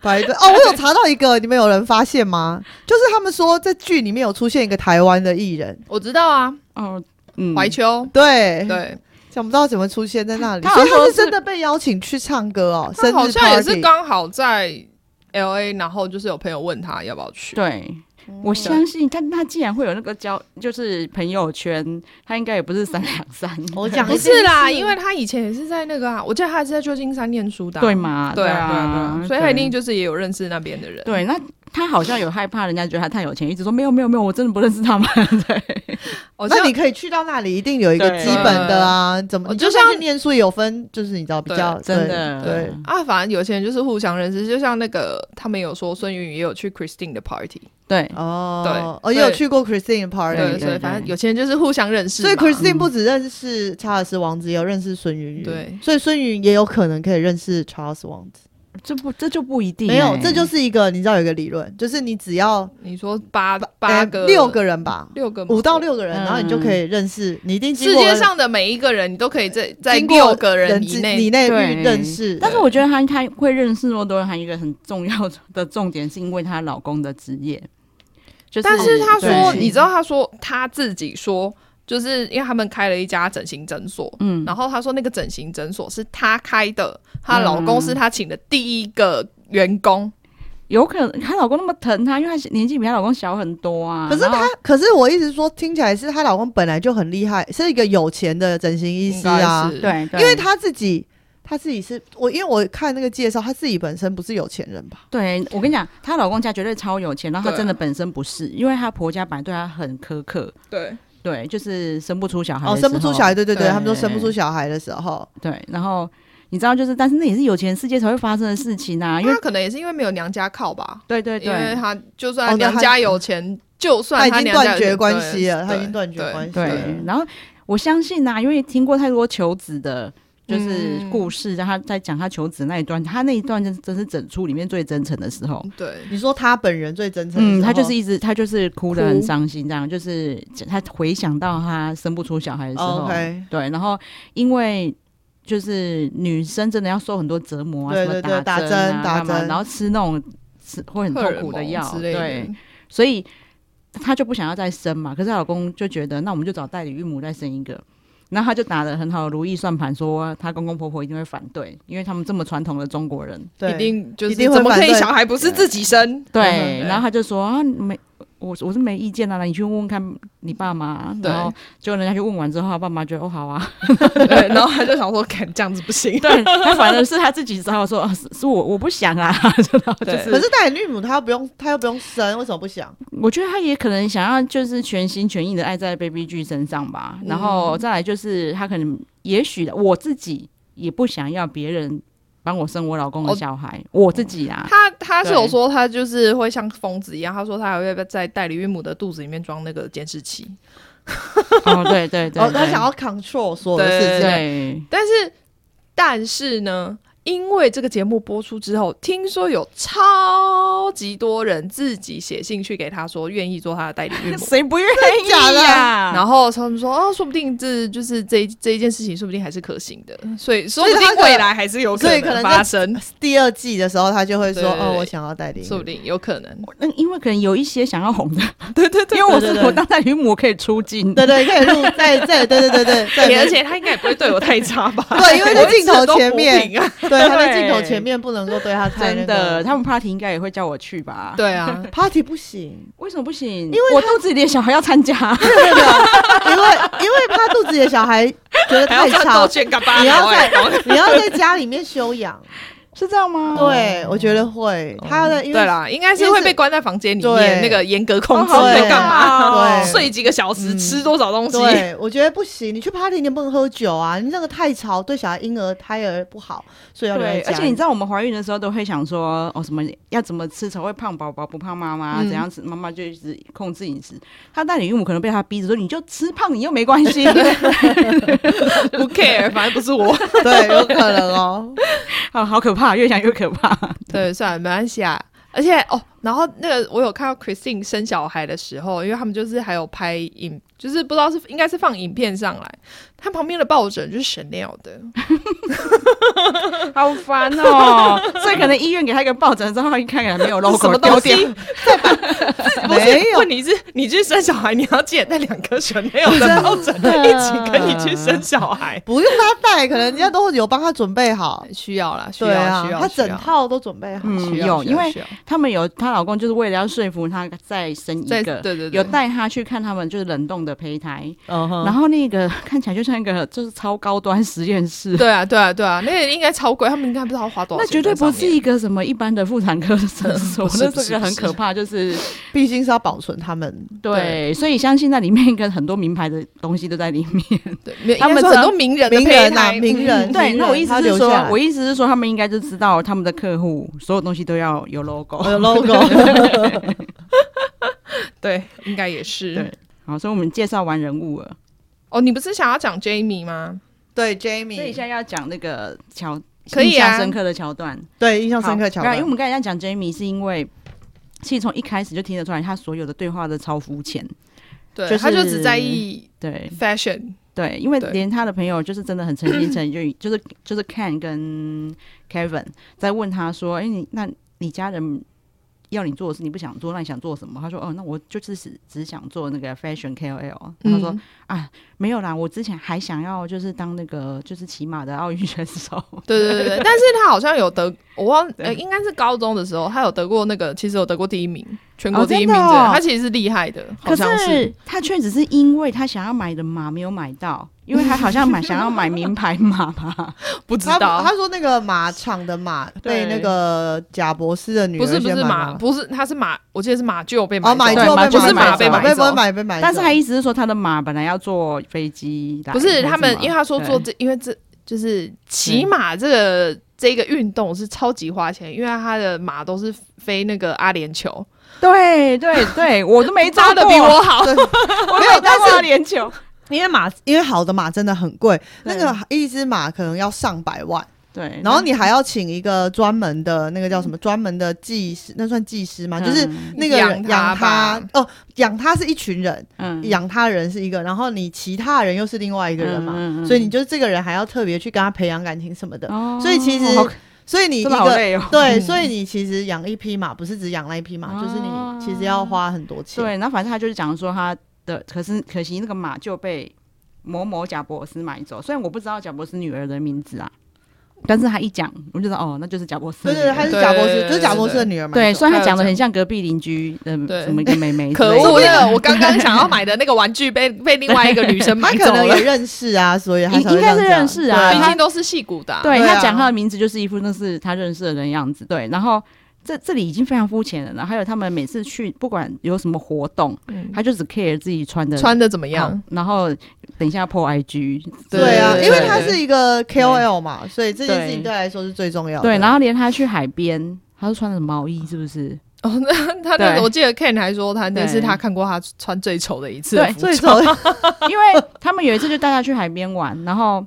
Speaker 1: 排队。哦，我有查到一个，你们有人发现吗？就是他们说在剧里面有出现一个台湾的艺人，
Speaker 3: 我知道啊，哦，嗯，怀秋，
Speaker 1: 对
Speaker 3: 对。
Speaker 1: 想不到怎么出现在那里，所以他是真的被邀请去唱歌哦。生日
Speaker 3: 好像也是刚好在 LA，然后就是有朋友问他要不要去。
Speaker 2: 对，我相信他，他既然会有那个交，就是朋友圈，他应该也不是三两三。
Speaker 1: 我讲
Speaker 3: 不是啦，因为他以前也是在那个啊，我记得他还是在旧金山念书的，
Speaker 2: 对吗？
Speaker 3: 对啊，所以他一定就是也有认识那边的人。
Speaker 2: 对，那。他好像有害怕人家觉得他太有钱，一直说没有没有没有，我真的不认识他们。对，
Speaker 1: 那你可以去到那里，一定有一个基本的啊，怎么就像念书有分，就是你知道比较
Speaker 2: 真的。
Speaker 1: 对。
Speaker 3: 啊，反正有钱人就是互相认识，就像那个他们有说孙芸芸也有去 Christine 的 party，
Speaker 2: 对。
Speaker 1: 哦，对，哦也有去过 Christine 的 party，
Speaker 3: 所以反正有钱人就是互相认识，
Speaker 1: 所以 Christine 不只认识查尔斯王子，也有认识孙芸芸，
Speaker 3: 对，
Speaker 1: 所以孙芸芸也有可能可以认识查尔斯王子。
Speaker 2: 这不，这就不一定、欸。
Speaker 1: 没有，这就是一个，你知道有一个理论，就是你只要
Speaker 3: 你说八八个、
Speaker 1: 欸、六个人吧，
Speaker 3: 六个
Speaker 1: 五到六个人，嗯、然后你就可以认识。你一定
Speaker 3: 世界上的每一个人，你都可以在在六个人以内
Speaker 1: 以内认识。
Speaker 2: 但是我觉得他他会认识那么多人，还有一个很重要的重点，是因为她老公的职业。
Speaker 3: 就是，但是她说，你知道，她说她自己说。就是因为他们开了一家整形诊所，嗯，然后她说那个整形诊所是她开的，她老公是她请的第一个员工，
Speaker 2: 嗯、有可能她老公那么疼她，因为她年纪比她老公小很多啊。
Speaker 1: 可是她，可是我一直说听起来是她老公本来就很厉害，是一个有钱的整形医师啊，
Speaker 2: 对，
Speaker 1: 因为她自己，她自己是我，因为我看那个介绍，她自己本身不是有钱人吧？
Speaker 2: 对，我跟你讲，她老公家绝对超有钱，然后她真的本身不是，因为她婆家本来对她很苛刻，
Speaker 3: 对。
Speaker 2: 对，就是生不出小孩
Speaker 1: 哦，生不出小孩，对对对，他们说生不出小孩的时候，
Speaker 2: 对，然后你知道，就是，但是那也是有钱世界才会发生的事情啊，因为
Speaker 3: 可能也是因为没有娘家靠吧，
Speaker 2: 对对对，
Speaker 3: 因为他就算娘家有钱，就算
Speaker 1: 他已经断绝关系了，他已经断绝关系，
Speaker 2: 对，然后我相信呐，因为听过太多求子的。就是故事，让他在讲他求子那一段，他那一段真真是整出里面最真诚的时候。
Speaker 3: 对，
Speaker 1: 你说他本人最真诚，
Speaker 2: 嗯，他就是一直他就是哭的很伤心，这样就是他回想到他生不出小孩的时候，对，然后因为就是女生真的要受很多折磨啊，什么打针打针，然后吃那种吃会很痛苦的药，对，所以她就不想要再生嘛。可是她老公就觉得，那我们就找代理孕母再生一个。然后他就打了很好的如意算盘，说他公公婆婆一定会反对，因为他们这么传统的中国人，
Speaker 3: 对，一定就是怎么可以小孩不是自己生？
Speaker 2: 对，然后他就说啊，没，我我是没意见啊，你去问问看你爸妈。然后结果人家去问完之后，他爸妈觉得哦好啊，
Speaker 3: 对，然后他就想说，看这样子不行。
Speaker 2: 对，他反而是他自己只好说，是是我我不想啊，
Speaker 1: 就是。可是代理孕母他又不用，他又不用生，为什么不想？
Speaker 2: 我觉得他也可能想要就是全心全意的爱在 Baby G 身上吧。然后再来就是他可能也许我自己也不想要别人。帮我生我老公的小孩，哦、我自己啊。
Speaker 3: 他他是有说他就是会像疯子一样，他说他还会在代理孕母的肚子里面装那个监视器。
Speaker 2: 哦，对对
Speaker 1: 对，他想要 control 所有的事情。
Speaker 2: 对，
Speaker 3: 但是但是呢？因为这个节目播出之后，听说有超级多人自己写信去给他说愿意做他的代理孕母，
Speaker 2: 谁不愿意呀？
Speaker 3: 然后他们说啊，说不定这就是这这一件事情，说不定还是可行的，所以说不定未来还是有可能发生。
Speaker 1: 第二季的时候，他就会说哦，我想要代理，
Speaker 3: 说不定有可能。
Speaker 2: 那，因为可能有一些想要红的，
Speaker 3: 对对对，
Speaker 2: 因为我是我当代理孕母可以出镜，
Speaker 1: 对对，可以录在在对对对对，
Speaker 3: 而且他应该也不会对我太差吧？
Speaker 1: 对，因为在镜头前面啊。对，他在镜头前面不能够对他太
Speaker 2: 真的，他们 party 应该也会叫我去吧？
Speaker 3: 对啊
Speaker 1: ，party 不行，
Speaker 2: 为什么不行？因为我肚子里的小孩要参加，
Speaker 1: 对对对，因为因为怕肚子里的小孩觉得太吵，你要在你要在家里面休养。
Speaker 2: 是这样吗？
Speaker 1: 对，我觉得会。他的
Speaker 3: 对啦，应该是会被关在房间里面，那个严格控制，会干嘛？对，睡几个小时，吃多少东西？
Speaker 1: 对，我觉得不行。你去 party 你不能喝酒啊，你那个太吵，对小孩婴儿胎儿不好，所以要对。
Speaker 2: 而且你知道，我们怀孕的时候都会想说，哦，什么要怎么吃才会胖宝宝，不胖妈妈？怎样子妈妈就一直控制饮食。他代理孕母可能被他逼着说，你就吃胖，你又没关系，
Speaker 3: 不 care，反正不是我。
Speaker 1: 对，有可能哦。
Speaker 2: 啊，好可怕。越想越可怕。
Speaker 3: 对，算了，没关系啊。而且哦，然后那个我有看到 Christine 生小孩的时候，因为他们就是还有拍影，就是不知道是应该是放影片上来。他旁边的抱枕就是 Chanel 的，
Speaker 2: 好烦哦！所以可能医院给他一个抱枕之后，一看起来没有 logo，
Speaker 3: 什么东西？没有。问题是你去生小孩，你要记得带两颗 Chanel 的抱枕一起跟你去生小孩，
Speaker 1: 不用他带，可能人家都有帮他准备好。
Speaker 3: 需要啦，需要，需要，
Speaker 1: 他整套都准备好。
Speaker 2: 嗯，有，因为他们有她老公，就是为了要说服她再生一个，对对对，有带她去看他们就是冷冻的胚胎，然后那个看起来就像。那个就是超高端实验室，
Speaker 3: 对啊，对啊，对啊，那个应该超贵，他们应该不知道花多少钱。
Speaker 2: 那绝对不是一个什么一般的妇产科的诊所，那这个很可怕，就是
Speaker 1: 毕竟是要保存他们。
Speaker 2: 对，所以相信在里面跟很多名牌的东西都在里面。
Speaker 3: 对，他们很多名人、
Speaker 1: 名人啊，名人。
Speaker 2: 对，那我意思是说，我意思是说，他们应该就知道他们的客户所有东西都要有 logo，
Speaker 1: 有 logo。
Speaker 3: 对，应该也是。
Speaker 2: 对，好，所以我们介绍完人物了。
Speaker 3: 哦，你不是想要讲 Jamie 吗？
Speaker 1: 对，Jamie。
Speaker 2: 所以现在要讲那个桥，
Speaker 3: 可以啊，印象
Speaker 2: 深刻的桥段。
Speaker 1: 对，印象深刻桥段。
Speaker 2: 因为我们刚才在讲 Jamie，是因为其实从一开始就听得出来，他所有的对话都超肤浅。
Speaker 3: 对，就是、他就只在意对 fashion。
Speaker 2: 对，因为连他的朋友就是真的很诚心诚意，就 就是就是 Ken 跟 Kevin 在问他说：“哎、欸，你那你家人？”要你做的事你不想做，那你想做什么？他说：“哦，那我就是只只想做那个 fashion KOL。嗯”他说：“啊，没有啦，我之前还想要就是当那个就是骑马的奥运选手。”
Speaker 3: 对对对对，但是他好像有得，我忘 呃，应该是高中的时候，他有得过那个，其实有得过第一名，全国第一名。哦哦、他其实是厉害的，可是，
Speaker 2: 是他却只是因为他想要买的马没有买到。因为他好像买想要买名牌马吧，
Speaker 3: 不知道。
Speaker 1: 他说那个马场的马被那个贾博士的女儿
Speaker 3: 不是不是马不是他是马，我记得是马厩被买走，
Speaker 1: 马厩
Speaker 3: 不是马被买走，
Speaker 1: 买被买。
Speaker 2: 但是他意思是说他的马本来要坐飞机，
Speaker 3: 不是他们，因为他说坐这，因为这就是骑马这个这个运动是超级花钱，因为他的马都是飞那个阿联酋。
Speaker 2: 对对对，我都没扎的比我好，我没有扎过阿联酋。
Speaker 1: 因为马，因为好的马真的很贵，那个一只马可能要上百万。
Speaker 2: 对，
Speaker 1: 然后你还要请一个专门的那个叫什么专门的技师，那算技师吗？就是那个养它哦，养它是一群人，嗯，养它的人是一个，然后你其他人又是另外一个人嘛，所以你就这个人还要特别去跟他培养感情什么的。所以其实，所以你一个对，所以你其实养一匹马不是只养那一匹马，就是你其实要花很多钱。
Speaker 2: 对，然后反正他就是讲说他。的可是可惜那个马就被某某贾伯斯买走，虽然我不知道贾伯斯女儿的名字啊，但是他一讲，我就知道哦，那就是贾博士。
Speaker 1: 对对对，他是贾博士，就是贾博士的女儿嘛。
Speaker 2: 对，虽然他讲的很像隔壁邻居的什么一个妹妹。
Speaker 3: 可恶的，我刚刚想要买的那个玩具被被另外一个女生 买走了。
Speaker 1: 他可能也认识啊，所以应
Speaker 2: 应该是认识啊，
Speaker 3: 毕竟都是戏骨的。
Speaker 2: 对，他讲他的名字就是一副那是他认识的人样子。对，然后。这这里已经非常肤浅了，然后还有他们每次去，不管有什么活动，嗯、他就只 care 自己穿的
Speaker 3: 穿的怎么样，
Speaker 2: 然后等一下 po IG，
Speaker 1: 对啊，因为他是一个 KOL 嘛，所以这件事情对。他来说是最重要的。
Speaker 2: 对，然后连他去海边，他都穿的毛衣，是不是？
Speaker 3: 哦，那他那我记得 Ken 还说他那是他看过他穿最丑的一次的，
Speaker 2: 对，最丑，因为他们有一次就带他去海边玩，然后。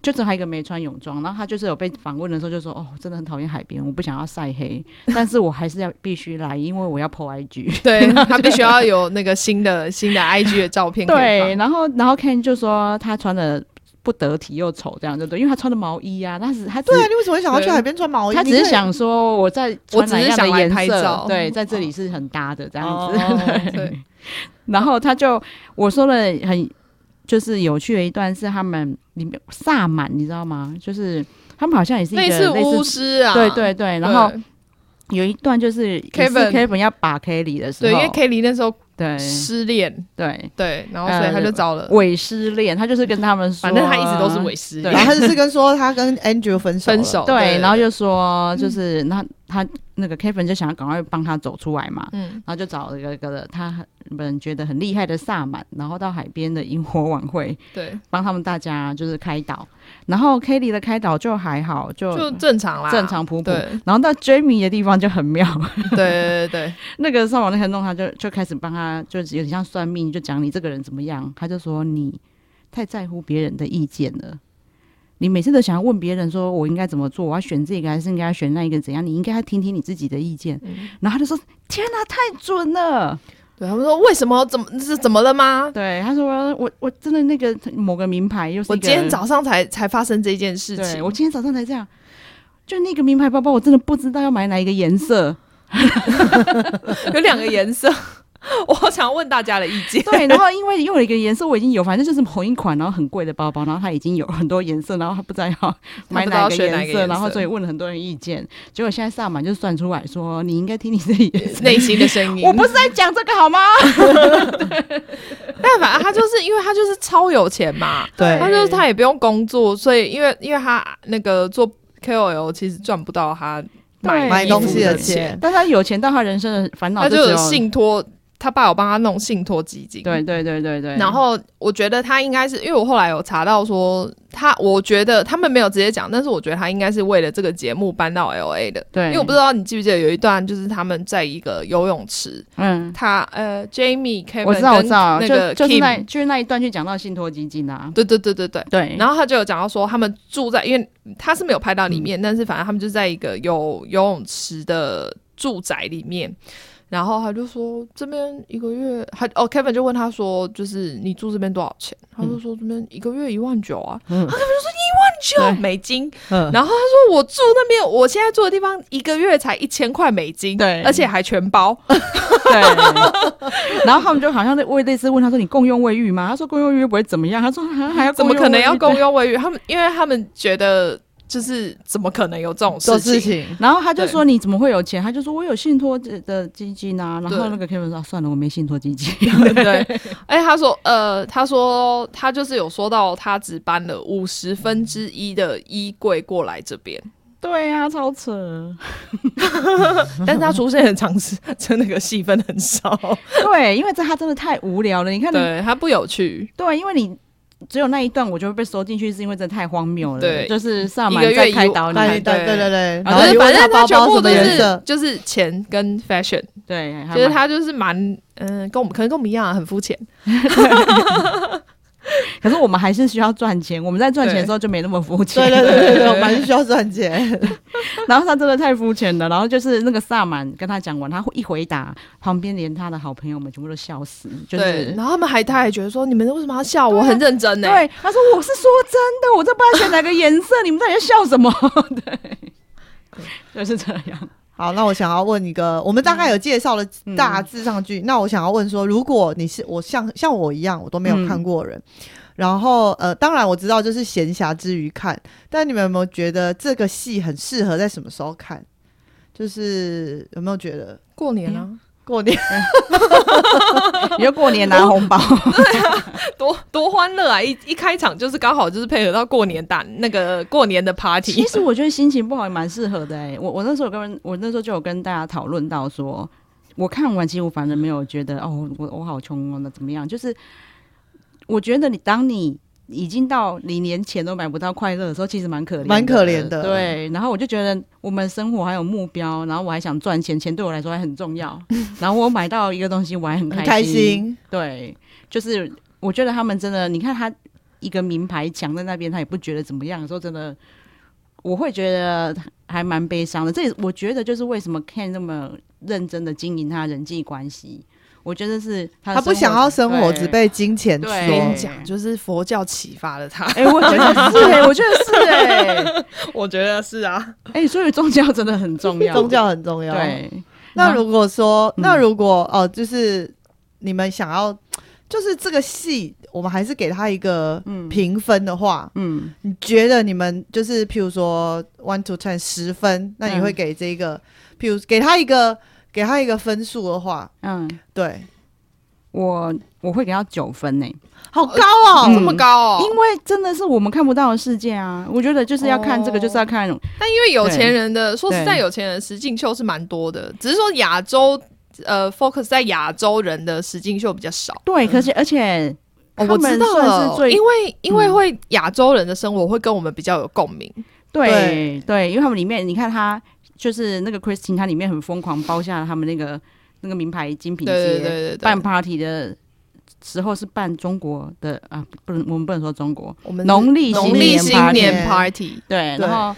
Speaker 2: 就只还有一个没穿泳装，然后他就是有被访问的时候就说：“哦，真的很讨厌海边，我不想要晒黑，但是我还是要必须来，因为我要 po IG。对”
Speaker 3: 对他必须要有那个新的新的 IG 的 照片。
Speaker 2: 对，然后然后 Ken 就说他穿的不得体又丑，这样就对，因为他穿的毛衣啊，但是他
Speaker 1: 对啊，你为什么会想要去海边穿毛衣？
Speaker 2: 他只是想说我在穿哪样的颜色，对，
Speaker 3: 哦、
Speaker 2: 在这里是很搭的这样子。哦、对，然后他就我说了很。就是有趣的一段是他们里面萨满，你知道吗？就是他们好像也是一个类似
Speaker 3: 巫师啊，
Speaker 2: 对对对。然后有一段就是 Kevin Kevin 要把 Kelly 的时候，
Speaker 3: 对，因为 Kelly 那时候对。失恋，
Speaker 2: 对。
Speaker 3: 对，然后所以他就找了。
Speaker 2: 伪失恋，他就是跟他们说，
Speaker 3: 反正他一直都是伪失恋，
Speaker 1: 然后他就是跟说他跟 Andrew 分手，
Speaker 2: 分手，对，然后就说就是那他那个 Kevin 就想要赶快帮他走出来嘛，嗯，然后就找了一个个他。们觉得很厉害的萨满，然后到海边的萤火晚会，
Speaker 3: 对，
Speaker 2: 帮他们大家就是开导，然后 Kelly 的开导就还好，就
Speaker 3: 就正常啦，
Speaker 2: 正常普普。然后到 Jamie 的地方就很妙，
Speaker 3: 对对对对，
Speaker 2: 那个上网那天弄他就就开始帮他，就有点像算命，就讲你这个人怎么样，他就说你太在乎别人的意见了，你每次都想要问别人说我应该怎么做，我要选这个还是应该要选那一个怎样，你应该要听听你自己的意见，嗯、然后他就说天哪，太准了。
Speaker 3: 对他们说，为什么怎么是怎么了吗？
Speaker 2: 对他说我我真的那个某个名牌又是我
Speaker 3: 今天早上才才发生这件事情，
Speaker 2: 我今天早上才这样，就那个名牌包包我真的不知道要买哪一个颜色，
Speaker 3: 有两个颜色。我好想问大家的意见。
Speaker 2: 对，然后因为用了一个颜色，我已经有，反正就是同一款，然后很贵的包包，然后他已经有很多颜色，然后 他不知道要买哪个颜色，然后所以问了很多人意见。结果现在萨满就算出来说，你应该听你自己
Speaker 3: 内心的声音。
Speaker 2: 我不是在讲这个好吗？
Speaker 3: 但反正他就是因为他就是超有钱嘛，对，他就是他也不用工作，所以因为因为他那个做 KOL 其实赚不到他买
Speaker 1: 买东西的钱，
Speaker 2: 但他有钱但他人生的烦恼，
Speaker 3: 他就有信托。他爸有帮他弄信托基金，
Speaker 2: 对对对对对。
Speaker 3: 然后我觉得他应该是，因为我后来有查到说他，我觉得他们没有直接讲，但是我觉得他应该是为了这个节目搬到 LA 的。对，因为我不知道你记不记得有一段，就是他们在一个游泳池，嗯，他呃，Jamie Kevin
Speaker 2: 我知道我知道，那个就就是那就是那一段就讲到信托基金啊，
Speaker 3: 对对对对对对。然后他就有讲到说他们住在，因为他是没有拍到里面，但是反正他们就在一个有游泳池的住宅里面。然后他就说这边一个月，还哦，Kevin 就问他说，就是你住这边多少钱？他就说这边一个月一万九啊。他 Kevin 就说一万九美金。然后他说我住那边，我现在住的地方一个月才一千块美金，对，而且还全包。对。
Speaker 2: 然后他们就好像在为类似问他说你共用卫浴吗？他说共用卫浴不会怎么样。他说还还要
Speaker 3: 怎么可能要共用卫浴？他们因为他们觉得。就是怎么可能有这种事情？
Speaker 1: 事情
Speaker 2: 然后他就说你怎么会有钱？他就说我有信托的基金啊。然后那个 Kevin 说算了，我没信托基金。
Speaker 3: 对，哎，他说呃，他说他就是有说到他只搬了五十分之一的衣柜过来这边。
Speaker 2: 对呀、啊，超扯。
Speaker 3: 但是他出现的场次，就那个戏份很少。
Speaker 2: 对，因为这他真的太无聊了。你看你，
Speaker 3: 对他不有趣。
Speaker 2: 对，因为你。只有那一段我就会被收进去，是因为真的太荒谬了。对，就是萨满在开导你。对
Speaker 1: 对对对。
Speaker 3: 然后反正他全部都是就是钱跟 fashion。对，其实他就是蛮嗯，跟我们可能跟我们一样啊很肤浅。
Speaker 2: 可是我们还是需要赚钱，我们在赚钱的时候就没那么肤浅。
Speaker 1: 对对对对对，我们还是需要赚钱。
Speaker 2: 然后他真的太肤浅了，然后就是那个萨满跟他讲完，他一回答，旁边连他的好朋友们全部都笑死。就是，
Speaker 3: 然后他们还他还觉得说，你们为什么要笑？我很认真呢。
Speaker 2: 对，他说我是说真的，我这不知道选哪个颜色，你们到底在笑什么？对，就是这样。
Speaker 1: 好，那我想要问一个，我们大概有介绍了大致上去，嗯、那我想要问说，如果你是我像像我一样，我都没有看过人，嗯、然后呃，当然我知道就是闲暇之余看，但你们有没有觉得这个戏很适合在什么时候看？就是有没有觉得
Speaker 3: 过年啊？
Speaker 1: 过年，
Speaker 2: 你就过年拿红包，
Speaker 3: 对啊，多多欢乐啊！一一开场就是刚好就是配合到过年打那个过年的 party。
Speaker 2: 其实我觉得心情不好也蛮适合的哎、欸。我我那时候跟我那时候就有跟大家讨论到说，我看完其实我反正没有觉得哦，我我好穷哦，那怎么样？就是我觉得你当你。已经到你连钱都买不到快乐的时候，其实蛮可怜，
Speaker 1: 蛮可怜的。
Speaker 2: 对，然后我就觉得我们生活还有目标，然后我还想赚钱，钱对我来说还很重要。然后我买到一个东西，我还很开心。
Speaker 1: 开心。
Speaker 2: 对，就是我觉得他们真的，你看他一个名牌墙在那边，他也不觉得怎么样。说真的，我会觉得还蛮悲伤的。这也我觉得就是为什么 Ken 那么认真的经营他人际关系。我觉得是他，
Speaker 1: 他不想要生活只被金钱所。
Speaker 3: 讲，就是佛教启发了他。
Speaker 2: 哎、欸，我觉得是哎、欸，我觉得是哎、欸，
Speaker 3: 我觉得是啊。
Speaker 2: 哎、欸，所以宗教真的很重要，
Speaker 1: 宗教很重要。
Speaker 2: 对，
Speaker 1: 那如果说，那如果哦、呃，就是你们想要，就是这个戏，我们还是给他一个评分的话，嗯，你觉得你们就是譬如说 one to ten 十分，那你会给这个，嗯、譬如给他一个。给他一个分数的话，嗯，对，
Speaker 2: 我我会给他九分呢、欸，
Speaker 1: 好高哦、
Speaker 3: 这么高哦、喔，
Speaker 2: 因为真的是我们看不到的世界啊。我觉得就是要看这个，就是要看。哦、
Speaker 3: 但因为有钱人的，说实在，有钱人实境秀是蛮多的，只是说亚洲呃 focus 在亚洲人的实境秀比较少。
Speaker 2: 对，可是而且、
Speaker 3: 哦、我知道了，因为因为会亚洲人的生活会跟我们比较有共鸣。
Speaker 2: 对对，对，因为他们里面你看他。就是那个 Christine，她里面很疯狂，包下了他们那个那个名牌精品街，办 party 的时候是办中国的啊，不能我们不能说中国，我们农历
Speaker 3: 农历新年 party，
Speaker 2: 对，然后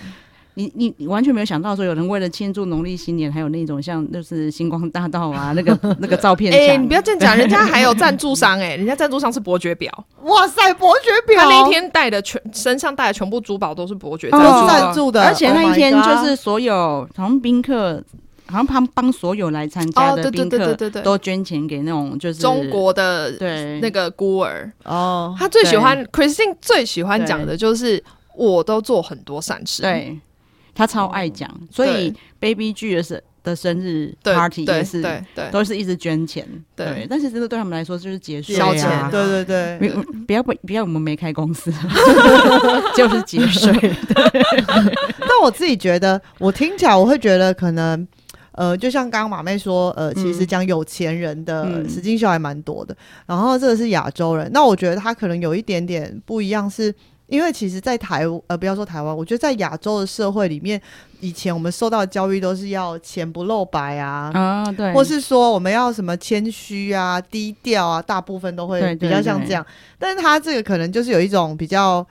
Speaker 2: 你你你完全没有想到说有人为了庆祝农历新年，还有那种像就是星光大道啊，那个那个照片，哎、
Speaker 3: 欸，你不要这样讲，人家还有赞助商哎、欸，人家赞助商是伯爵表，
Speaker 1: 哇塞，伯爵表，
Speaker 3: 他那一天带的全身上带的全部珠宝都是伯爵赞
Speaker 1: 助，助的，
Speaker 2: 而且那一天就是所有好像宾客，好像他们帮所有来参加的宾客都捐钱给那种就是
Speaker 3: 中国的对那个孤儿哦，他最喜欢 Christine 最喜欢讲的就是我都做很多善事，
Speaker 2: 对。他超爱讲，所以 Baby G 的生的生日 party 也是，对对，都是一直捐钱，对。但是这个对他们来说就是节税
Speaker 1: 消遣，对对对。
Speaker 2: 不要不不要，我们没开公司，就是节税。
Speaker 1: 但我自己觉得，我听起来我会觉得可能，呃，就像刚刚马妹说，呃，其实讲有钱人的实境秀还蛮多的。然后这个是亚洲人，那我觉得他可能有一点点不一样是。因为其实，在台呃，不要说台湾，我觉得在亚洲的社会里面，以前我们受到的教育都是要钱不露白啊，啊，对，或是说我们要什么谦虚啊、低调啊，大部分都会比较像这样。但是他这个可能就是有一种比较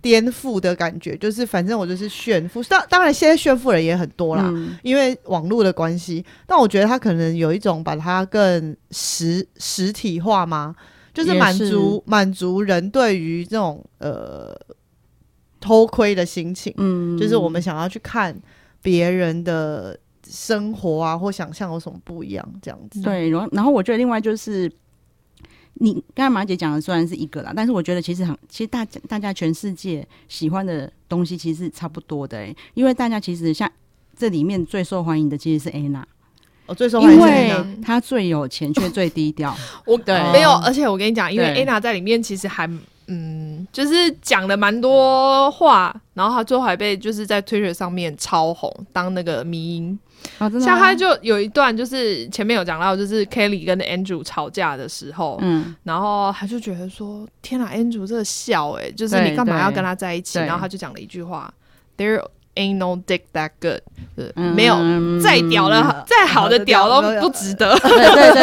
Speaker 1: 颠覆的感觉，就是反正我就是炫富。当当然，现在炫富人也很多啦，嗯、因为网络的关系。但我觉得他可能有一种把它更实实体化吗？就是满足满足人对于这种呃偷窥的心情，嗯，就是我们想要去看别人的生活啊，或想象有什么不一样这样子。
Speaker 2: 对，然后然后我觉得另外就是，你刚才马姐讲的虽然是一个啦，但是我觉得其实很，其实大家大家全世界喜欢的东西其实是差不多的，欸，因为大家其实像这里面最受欢迎的其实是 Anna。
Speaker 1: 我最受欢迎，因为
Speaker 2: 他最有钱却最低调。
Speaker 3: 我对没有，而且我跟你讲，因为 Anna 在里面其实还嗯，就是讲了蛮多话，然后他最后还被就是在 Twitter 上面超红，当那个迷因。哦、像他就有一段，就是前面有讲到，就是 Kelly 跟 Andrew 吵架的时候，嗯，然后他就觉得说：“天哪，Andrew 这个笑哎、欸，就是你干嘛要跟他在一起？”然后他就讲了一句话：“There。” Ain't no dick that good，嗯、没有再屌了，嗯、再好的屌都不值得。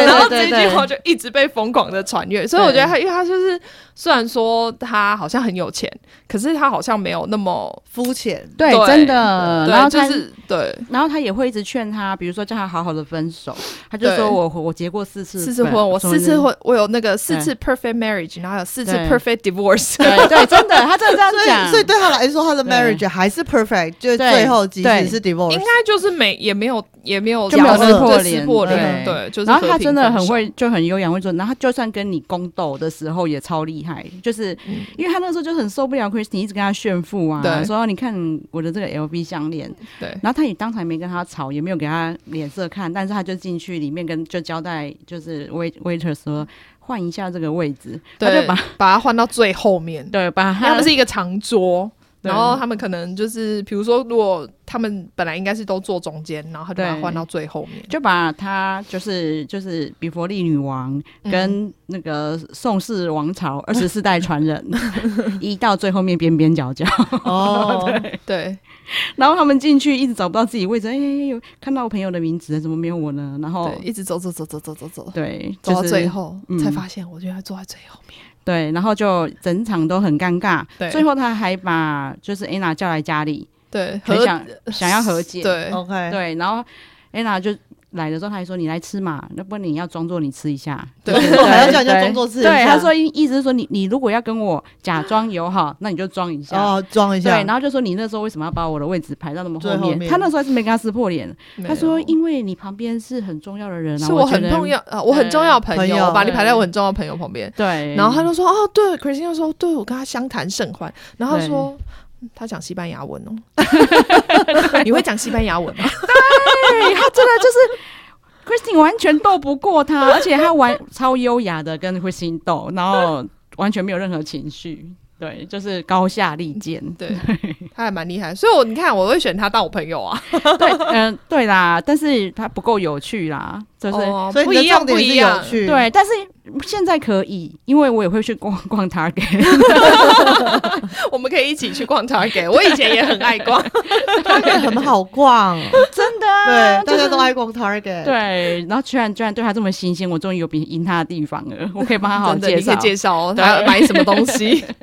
Speaker 3: 然后这句话就一直被疯狂的传阅，所以我觉得他，因为他就是虽然说他好像很有钱，可是他好像没有那么肤浅。
Speaker 2: 对，真的。然后就是
Speaker 3: 对，
Speaker 2: 然后他也会一直劝他，比如说叫他好好的分手。他就说我我结过四次
Speaker 3: 四次婚，我四次婚，我有那个四次 perfect marriage，然后有四次 perfect divorce。
Speaker 2: 对对，真的，他真的这样讲。
Speaker 1: 所以对他来说，他的 marriage 还是 perfect。就最后即使是 divorce，
Speaker 3: 应该就是没也没有也没有
Speaker 2: 就没有撕破脸，
Speaker 3: 破脸，对，就是。
Speaker 2: 然后他真的很会，就很优雅会做。然后就算跟你宫斗的时候也超厉害，就是因为他那时候就很受不了 Christine 一直跟他炫富啊，说你看我的这个 LV 项链，
Speaker 3: 对。
Speaker 2: 然后他也当场没跟他吵，也没有给他脸色看，但是他就进去里面跟就交代，就是 wait waiter 说。换一下这个位置，
Speaker 3: 对，
Speaker 2: 他就把
Speaker 3: 把它换到最后面。
Speaker 2: 对，把它，
Speaker 3: 他们是一个长桌，然后他们可能就是，比如说，如果他们本来应该是都坐中间，然后他就把它换到最后面，
Speaker 2: 就把他就是就是比佛利女王跟那个宋氏王朝二十四代传人 移到最后面边边角角。
Speaker 3: 哦，对对。
Speaker 2: 然后他们进去一直找不到自己位置，哎，有看到我朋友的名字，怎么没有我呢？然后
Speaker 3: 一直走走走走走走走，
Speaker 2: 对，
Speaker 3: 走到最后才发现，我觉得他坐在最后面。
Speaker 2: 对，然后就整场都很尴尬。对，最后他还把就是 Anna 叫来家里，
Speaker 3: 对，
Speaker 2: 很想想要和解。
Speaker 3: 对
Speaker 1: ，OK，
Speaker 2: 对，然后 Anna 就。来的时候，他还说：“你来吃嘛，那不然你要装作你吃一下。”
Speaker 1: 对，还要叫人家装作吃一下。
Speaker 2: 对，他说意意思是说，你你如果要跟我假装友好，那你就装一下。
Speaker 1: 哦，装一下。
Speaker 2: 对，然后就说你那时候为什么要把我的位置排到那么后面？他那时候还是没跟他撕破脸。他说：“因为你旁边是很重要的人，
Speaker 3: 是我很重要啊，我很重要的朋友，我把你排在我很重要的朋友旁边。”
Speaker 2: 对。
Speaker 3: 然后他就说：“哦，对，Christine 就说，对我跟他相谈甚欢。”然后他说。他讲西班牙文哦，你会讲西班牙文吗？
Speaker 2: 对，他真的就是。Christine 完全斗不过他，而且他玩超优雅的跟 Christine 斗，然后完全没有任何情绪，对，就是高下立见，
Speaker 3: 对，他还蛮厉害，所以我你看我会选他当我朋友啊，
Speaker 2: 对，嗯，对啦，但是他不够有趣啦，就是、哦、
Speaker 1: 所以不一样不一样，
Speaker 2: 对，但是现在可以，因为我也会去逛 逛 Target，
Speaker 3: 我们可以一起去逛 Target，我以前也很爱逛
Speaker 1: ，Target 很好逛，
Speaker 2: 真的，
Speaker 1: 对，大家都爱逛 Target，
Speaker 2: 对，然后居然居然对他这么新鲜，我终于有比赢他的地方了，我可以帮他好好介绍，
Speaker 3: 你可以介绍他买什么东西。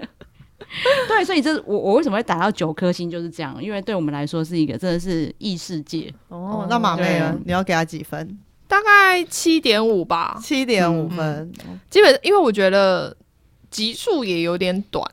Speaker 2: 对，所以这我我为什么会打到九颗星就是这样，因为对我们来说是一个真的是异世界
Speaker 1: 哦。那马妹呢？你要给他几分？
Speaker 3: 大概七点五吧，
Speaker 1: 七点五分。
Speaker 3: 嗯、基本因为我觉得集数也有点短，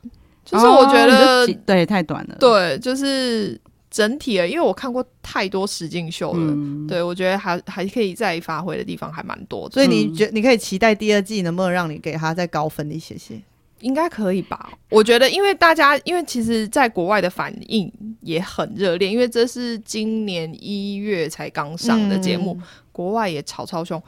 Speaker 3: 就是我觉得、哦、
Speaker 2: 对太短了。
Speaker 3: 对，就是整体的，因为我看过太多实境秀了，嗯、对我觉得还还可以再发挥的地方还蛮多的。
Speaker 1: 所以你觉你可以期待第二季能不能让你给他再高分一些些？
Speaker 3: 应该可以吧？我觉得，因为大家，因为其实在国外的反应也很热烈，因为这是今年一月才刚上的节目，嗯、国外也炒超凶，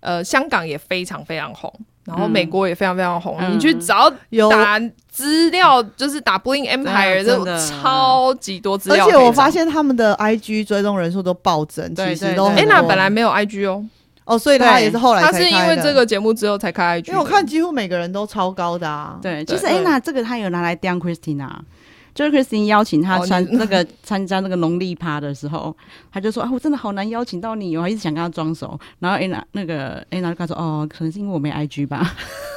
Speaker 3: 呃，香港也非常非常红，然后美国也非常非常红。嗯、你去找打资料，就是打 Bling Empire，这种超级多资料，
Speaker 1: 而且我发现他们的 IG 追踪人数都暴增，其实都。
Speaker 3: 安娜本来没有 IG 哦。
Speaker 1: 哦，所以他也是后来才开的。
Speaker 3: 他是因为这个节目之后才开 IG，
Speaker 1: 因为我看几乎每个人都超高的啊。
Speaker 2: 对，其实 Anna 这个他有拿来当 Christina，就是 Christine 邀请他参 那个参加那个农历趴的时候，他就说啊，我真的好难邀请到你，我还一直想跟他装熟。然后 Anna 那个 Anna 就跟他说哦，可能是因为我没 IG 吧。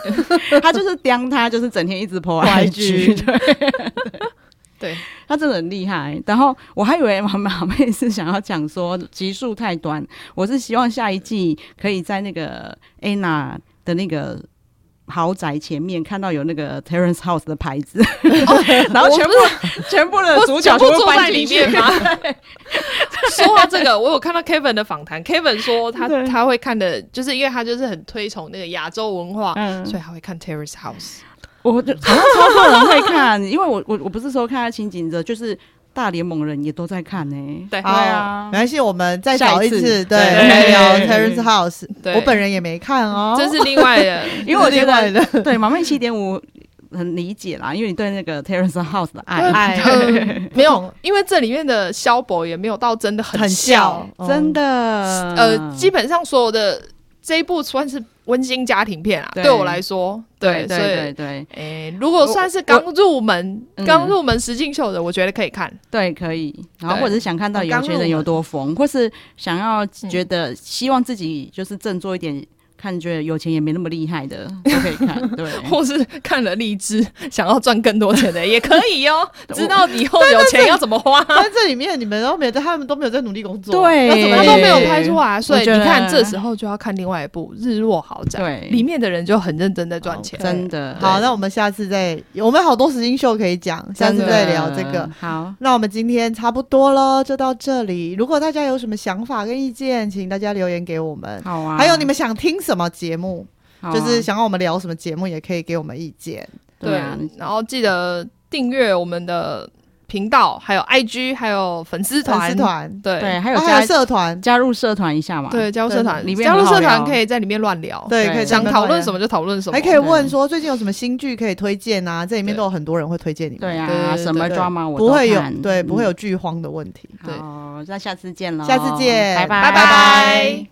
Speaker 2: 他就是刁他就是整天一直 po IG，对。
Speaker 3: 对，
Speaker 2: 他真的很厉害，然后我还以为马马妹是想要讲说集数太短，我是希望下一季可以在那个 Anna 的那个豪宅前面看到有那个 Terrace House 的牌子，哦、然后全部全部的主角都坐在里面吗？
Speaker 3: 说到这个，我有看到 Kevin 的访谈，Kevin 说他他会看的，就是因为他就是很推崇那个亚洲文化，嗯、所以他会看 Terrace House。
Speaker 2: 我就好像超多人会看，因为我我我不是说看他情景的，就是大联盟人也都在看呢、欸。
Speaker 3: 对，
Speaker 2: 对啊，
Speaker 1: 没关系，我们再找一次，对，聊 Terrace House。对。我本人也没看哦，
Speaker 3: 这是另外的，
Speaker 2: 因为我觉得对马妹七点五很理解啦，因为你对那个 Terrace House 的爱。爱、
Speaker 3: 嗯、没有，因为这里面的萧伯也没有到真的很笑，
Speaker 2: 很真的，
Speaker 3: 呃，基本上所有的这一部算是。温馨家庭片啊，对。我来说，对，所以对对，诶，如果算是刚入门、刚入门实境秀的，我觉得可以看，
Speaker 2: 对，可以。然后或者是想看到有些人有多疯，或是想要觉得希望自己就是振作一点看觉得有钱也没那么厉害的都可以看，对，
Speaker 3: 或是看了励志想要赚更多钱的也可以哦。知道以后有钱要怎么花？
Speaker 1: 但这里面你们都没有，他们都没有在努力工作，
Speaker 2: 对，
Speaker 3: 他都没有拍出来，所以你看这时候就要看另外一部《日落豪宅》，对，里面的人就很认真在赚钱，
Speaker 2: 真的。
Speaker 1: 好，那我们下次再，我们好多时间秀可以讲，下次再聊这个。
Speaker 2: 好，
Speaker 1: 那我们今天差不多了，就到这里。如果大家有什么想法跟意见，请大家留言给我们。
Speaker 2: 好啊，
Speaker 1: 还有你们想听什么节目？就是想要我们聊什么节目，也可以给我们意见。
Speaker 3: 对，然后记得订阅我们的频道，还有 IG，还有粉丝团。
Speaker 1: 粉丝团，
Speaker 3: 对
Speaker 2: 对，还有
Speaker 1: 加社团，
Speaker 2: 加入社团一下嘛。
Speaker 3: 对，加入社团，里面加入社团可以在里面乱聊。
Speaker 1: 对，可以
Speaker 3: 想讨论什么就讨论什么，
Speaker 1: 还可以问说最近有什么新剧可以推荐啊？这里面都有很多人会推荐你们。
Speaker 2: 对啊，什么 drama 我
Speaker 1: 不会有，对，不会有剧荒的问题。
Speaker 2: 对，那下次见了，
Speaker 1: 下次见，
Speaker 2: 拜拜，
Speaker 3: 拜拜。